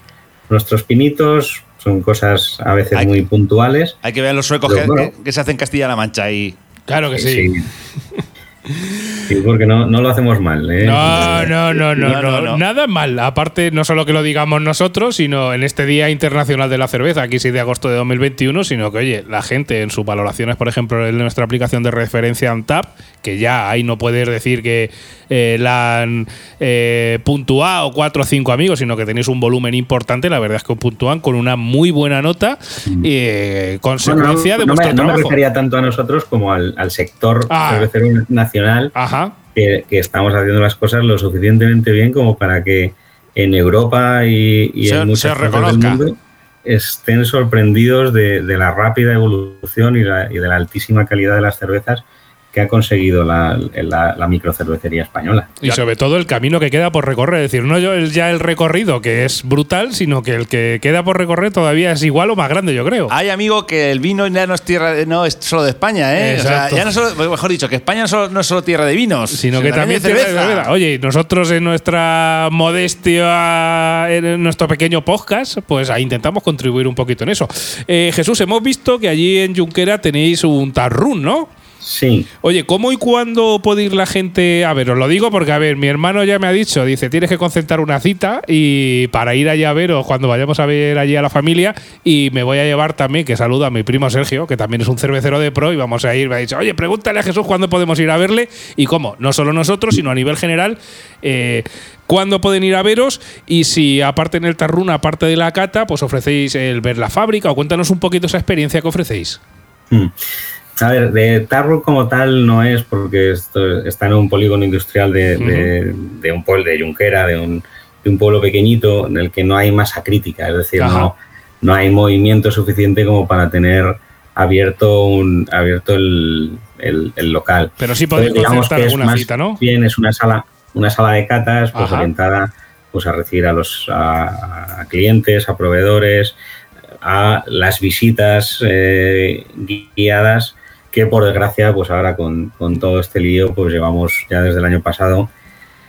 nuestros pinitos. Son cosas a veces Hay- muy puntuales. Hay que ver a los suecos Pero que, bueno. que- que se hacen Castilla-La Mancha y. Claro que sí. Sí, porque no, no lo hacemos mal. ¿eh? No, no, no, no, No, no, no, no. Nada mal. Aparte, no solo que lo digamos nosotros, sino en este Día Internacional de la Cerveza, aquí 6 de agosto de 2021, sino que, oye, la gente en sus valoraciones, por ejemplo, en nuestra aplicación de referencia ANTAP, que ya ahí no puedes decir que eh, la han eh, puntuado cuatro o cinco amigos, sino que tenéis un volumen importante, la verdad es que os puntúan con una muy buena nota, eh, Bueno, consecuencia de no, vuestro me, no me refería tanto a nosotros como al, al sector Ah. cervecero nacional, Ajá. que, que estamos haciendo las cosas lo suficientemente bien como para que en Europa y, y Se- en muchas partes del mundo estén sorprendidos de, de la rápida evolución y, la- y de la altísima calidad de las cervezas que ha conseguido la, la- la microcervecería española. Y sobre todo el camino que queda por recorrer. Es decir, no ya el recorrido, que es brutal, sino que el que queda por recorrer todavía es igual o más grande, yo creo. Hay amigo que el vino ya no es tierra, no es solo de España, ¿eh? O sea, ya no solo, mejor dicho, que España no, es solo tierra de vinos, Sino que también cerveza. Oye, nosotros en nuestra modestia, en nuestro pequeño podcast, pues ahí intentamos contribuir un poquito en eso. Eh, Jesús, hemos visto que allí en Junquera tenéis un tarrún, ¿no? Sí, Oye, ¿cómo y cuándo puede ir la gente? A ver, os lo digo porque, a ver, mi hermano ya me ha dicho, dice, tienes que concertar una cita y para ir allá a veros cuando vayamos a ver allí a la familia y me voy a llevar también, que saluda a mi primo Sergio, que también es un cervecero de pro y vamos a ir, me ha dicho, oye, pregúntale a Jesús cuándo podemos ir a verle y cómo, no solo nosotros, sino a nivel general, eh, cuándo pueden ir a veros y si aparte en el Tarruna, aparte de la cata, pues ofrecéis el ver la fábrica o cuéntanos un poquito esa experiencia que ofrecéis. Mm. A ver, de Tarro como tal no es porque esto está en un polígono industrial de, de- de un pueblo de Junquera, de un, de un pueblo pequeñito en el que no hay masa crítica, es decir, Ajá. no, no hay movimiento suficiente como para tener abierto un abierto el, el- el local. Pero sí podéis digamos que es alguna más cita, ¿no? Bien, es una sala, una sala de catas pues, Ajá. orientada pues, a recibir a los a, a clientes, a proveedores, a las visitas eh, guiadas que por desgracia pues ahora con, con todo este lío pues llevamos ya desde el año pasado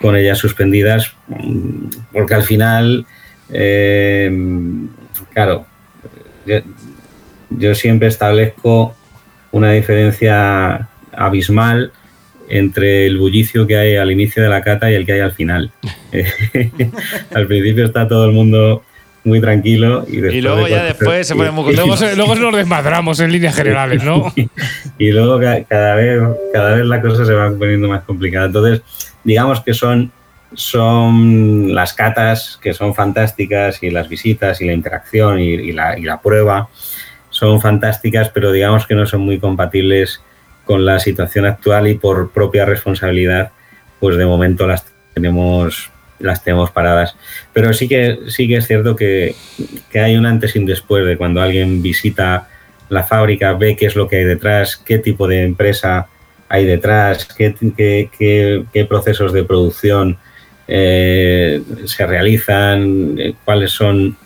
con ellas suspendidas mm, porque al final eh, claro yo, yo siempre establezco una diferencia abismal entre el bullicio que hay al inicio de la cata y el que hay al final. al principio está todo el mundo muy tranquilo y después Y luego de ya después se pone muy Luego, contento. se- luego nos desmadramos en líneas generales, ¿no? y luego ca- cada vez, cada vez la cosa se va poniendo más complicada. Entonces, digamos que son, son las catas que son fantásticas y las visitas y la interacción y, y la, y la prueba son fantásticas, pero digamos que no son muy compatibles con la situación actual y por propia responsabilidad, pues de momento las tenemos las tenemos paradas. Pero sí que sí que es cierto que, que hay un antes y un después de cuando alguien visita la fábrica, ve qué es lo que hay detrás, qué tipo de empresa hay detrás, qué, qué- qué- procesos de producción eh, se realizan, eh, cuáles son,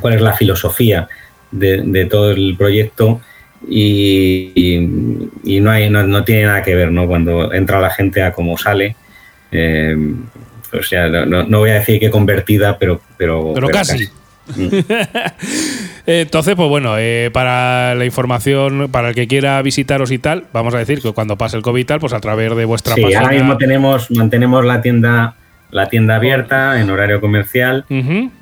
cuál es la filosofía de, todo el proyecto y, y- y no, hay, no, no tiene nada que ver ¿no? cuando entra la gente a cómo sale. eh, pues ya no, no- no voy a decir que convertida, pero, pero, Pero casi. Entonces, pues bueno, eh, para la información, para el que quiera visitaros y tal, vamos a decir que cuando pase el COVID y tal, pues a través de vuestra Sí, página. ahora mismo tenemos, mantenemos la tienda, la tienda abierta en horario comercial,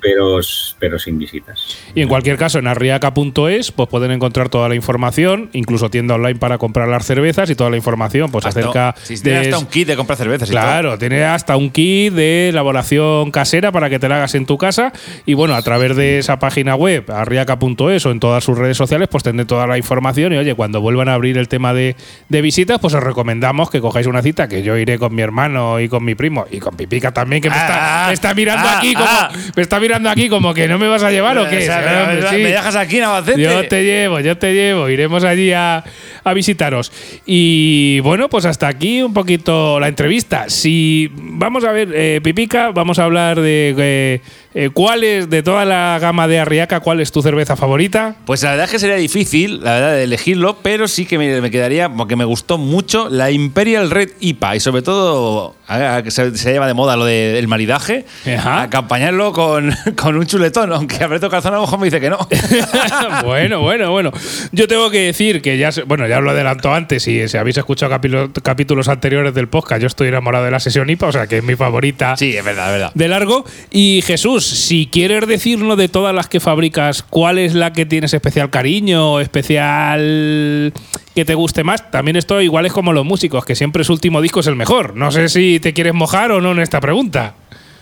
pero, pero sin visitas. Y en cualquier caso, en arriaca.es pues pueden encontrar toda la información, incluso tienda online para comprar las cervezas y toda la información pues Hasta- acerca tiene de hasta un kit de comprar cervezas y todo. Claro, tiene hasta un kit de elaboración casera para que te la hagas en tu casa. Y bueno, a través de esa página web, arriaca.es o en todas sus redes sociales, pues tendré toda la información. Y oye, cuando vuelvan a abrir el tema de, de visitas, pues os recomendamos que cojáis una cita, que yo iré con mi hermano y con mi primo y con Pipica también, que me, está, Ah, me está mirando ah, aquí como ah. me está mirando aquí como que no me vas a llevar o O qué. sea, me- hombre, me, sí. me dejas aquí en Albacete. Yo te llevo, yo te llevo. Iremos allí a, a visitaros. Y bueno, pues hasta aquí un poquito la entrevista. Si vamos a ver, eh, Pipica, vamos a hablar de eh, eh, cuál es, de toda la gama de Arriaca, cuál es tu cerveza favorita. Pues la verdad es que sería difícil, la verdad, de elegirlo, pero sí que me, me quedaría, porque me gustó mucho, la Imperial Red IPA. Y sobre todo, a- a que se, se lleva de moda lo del maridaje, Ajá. acompañarlo con, con un chuletón, aunque Alberto Calzón a lo mejor me dice que no. bueno, bueno, bueno. Yo tengo que decir que ya, bueno, ya lo adelanto antes y si habéis escuchado capítulo- capítulos anteriores del podcast, yo estoy enamorado de la sesión IPA, o sea que es mi favorita. sí, es verdad, es verdad. de largo. Y Jesús, si quieres decirnos de todas las que fabricas, ¿cuál es la que tienes especial cariño, especial que te guste más? También esto igual es como los músicos, que siempre su último disco es el mejor. No sé si te quieres mojar o no en esta pregunta.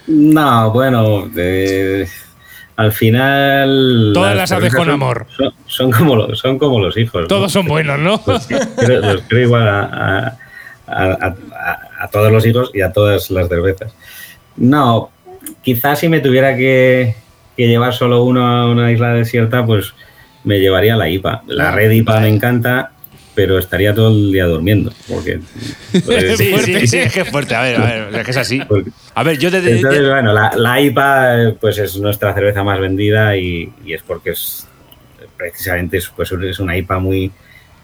No, bueno, eh, al final. Todas las haces con son- amor. Son, son como, los, son como los hijos. ¿no? Todos son buenos, ¿no? Los creo, los creo igual a, a- a- a- a todos los hijos y a todas las cervezas. No, quizás si me tuviera que, que llevar solo uno a una isla desierta, pues me llevaría la IPA. La Ah, red IPA me encanta, pero estaría todo el día durmiendo. Porque, pues, Sí, fuerte. sí, sí, es que es fuerte. A ver, a ver, es que es así. A ver, yo te, te- entonces, te- bueno, la, la IPA pues es nuestra cerveza más vendida y, y es porque es precisamente es, pues, es una IPA muy,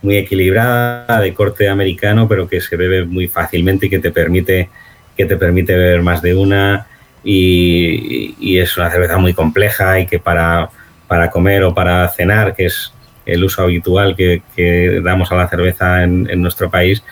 muy equilibrada, de corte americano, pero que se bebe muy fácilmente y que te permite, que te permite beber más de una. Y, y es una cerveza muy compleja y que para, para comer o para cenar, que es el uso habitual que, que damos a la cerveza en, en nuestro país,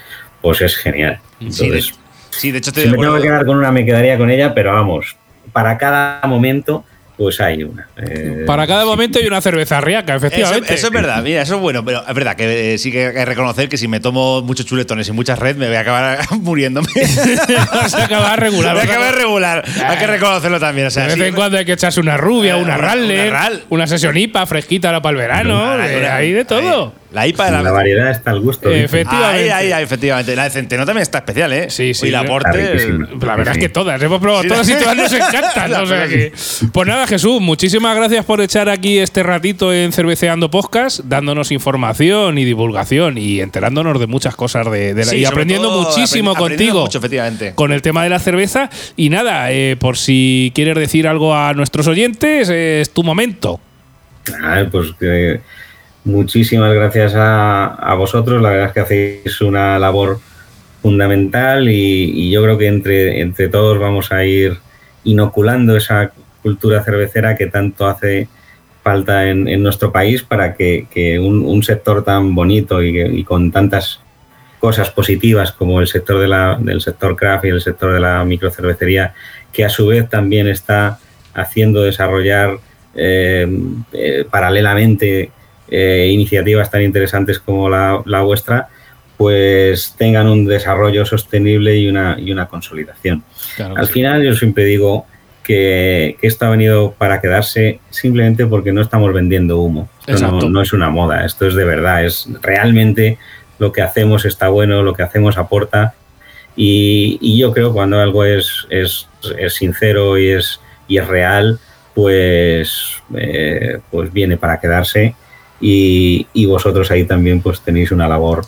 pues es genial. Sí, de, Entonces, sí, de hecho estoy si de me tengo que quedar con una, me quedaría con ella, pero vamos, para cada momento, pues hay una. Eh, Para cada momento hay una cerveza riaca, efectivamente. eso es verdad, mira, eso es bueno, pero es verdad que eh, sí que hay que reconocer que si me tomo muchos chuletones y muchas red me voy a acabar muriéndome. Vas a acabar regular. Voy a acabar regular. Hay que reconocerlo también. O sea, De vez sí, en cuando hay que echarse una rubia, Eh, una una- una Ral. una sesión IPA fresquita ahora para el verano. Una- eh, una- Hay de todo. ahí. La IPA de la, la variedad está al gusto. Eh, efectivamente. Ahí, ahí, ahí, efectivamente. La de Centeno también está especial, ¿eh? Sí, sí. Y la riquísima. La verdad es que todas, hemos probado Sí, todas y todas nos encantan. La o sea verdad que- Pues nada, Jesús, muchísimas gracias por echar aquí este ratito en Cerveceando Podcast, dándonos información y divulgación y enterándonos de muchas cosas de, de la- Sí, y aprendiendo todo muchísimo contigo. mucho, efectivamente. Con el tema de la cerveza. Y nada, eh, por si quieres decir algo a nuestros oyentes, es tu momento. Ah, pues que muchísimas gracias a, a vosotros. La verdad es que hacéis una labor fundamental y, yo creo que entre, entre todos vamos a ir inoculando esa cultura cervecera que tanto hace falta en, en nuestro país para que, que un, un sector tan bonito y, y con tantas cosas positivas como el sector de la- del sector craft y el sector de la microcervecería, que a su vez también está haciendo desarrollar eh, eh, paralelamente eh, iniciativas tan interesantes como la, la vuestra, pues tengan un desarrollo sostenible y una, y una consolidación. Al final yo siempre digo que, que esto ha venido para quedarse simplemente porque no estamos vendiendo humo. Esto no, no es una moda, esto es de verdad, es realmente lo que hacemos está bueno, lo que hacemos aporta y, y yo creo que cuando algo es, es, es sincero y es, y es real, pues, eh, pues viene para quedarse y, y vosotros ahí también pues tenéis una labor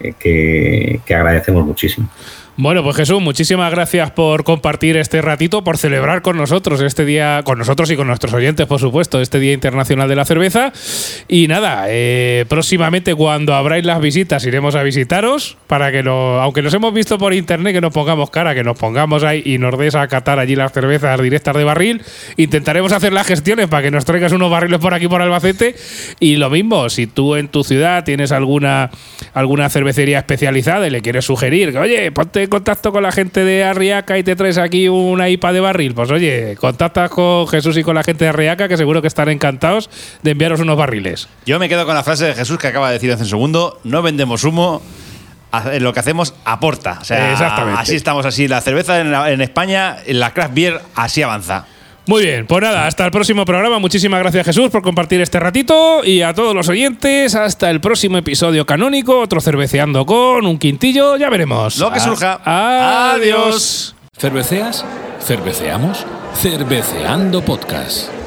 eh, que, que agradecemos muchísimo. Bueno, pues Jesús, muchísimas gracias por compartir este ratito, por celebrar con nosotros este día, con nosotros y con nuestros oyentes, por supuesto, este Día Internacional de la Cerveza. Y nada, eh, próximamente cuando abráis las visitas iremos a visitaros para que, no, aunque nos hemos visto por internet, que nos pongamos cara, que nos pongamos ahí y nos des a catar allí las cervezas directas de barril. Intentaremos hacer las gestiones para que nos traigas unos barriles por aquí, por Albacete. Y lo mismo, si tú en tu ciudad tienes alguna, alguna cervecería especializada y le quieres sugerir que, oye, ponte contacto con la gente de Arriaca y te traes aquí una IPA de barril, pues oye, contactas con Jesús y con la gente de Arriaca que seguro que están encantados de enviaros unos barriles. Yo me quedo con la frase de Jesús que acaba de decir hace un segundo: no vendemos humo. hace- Lo que hacemos aporta. O sea, Exactamente. así estamos así. La cerveza en, la- en España, en la craft beer, así avanza. Muy bien, pues nada, hasta el próximo programa. Muchísimas gracias Jesús por compartir este ratito y a todos los oyentes, hasta el próximo episodio canónico, otro cerveceando con un quintillo, ya veremos. Lo que surja. Adiós. ¿Cerveceas? ¿Cerveceamos? Cerveceando Podcast.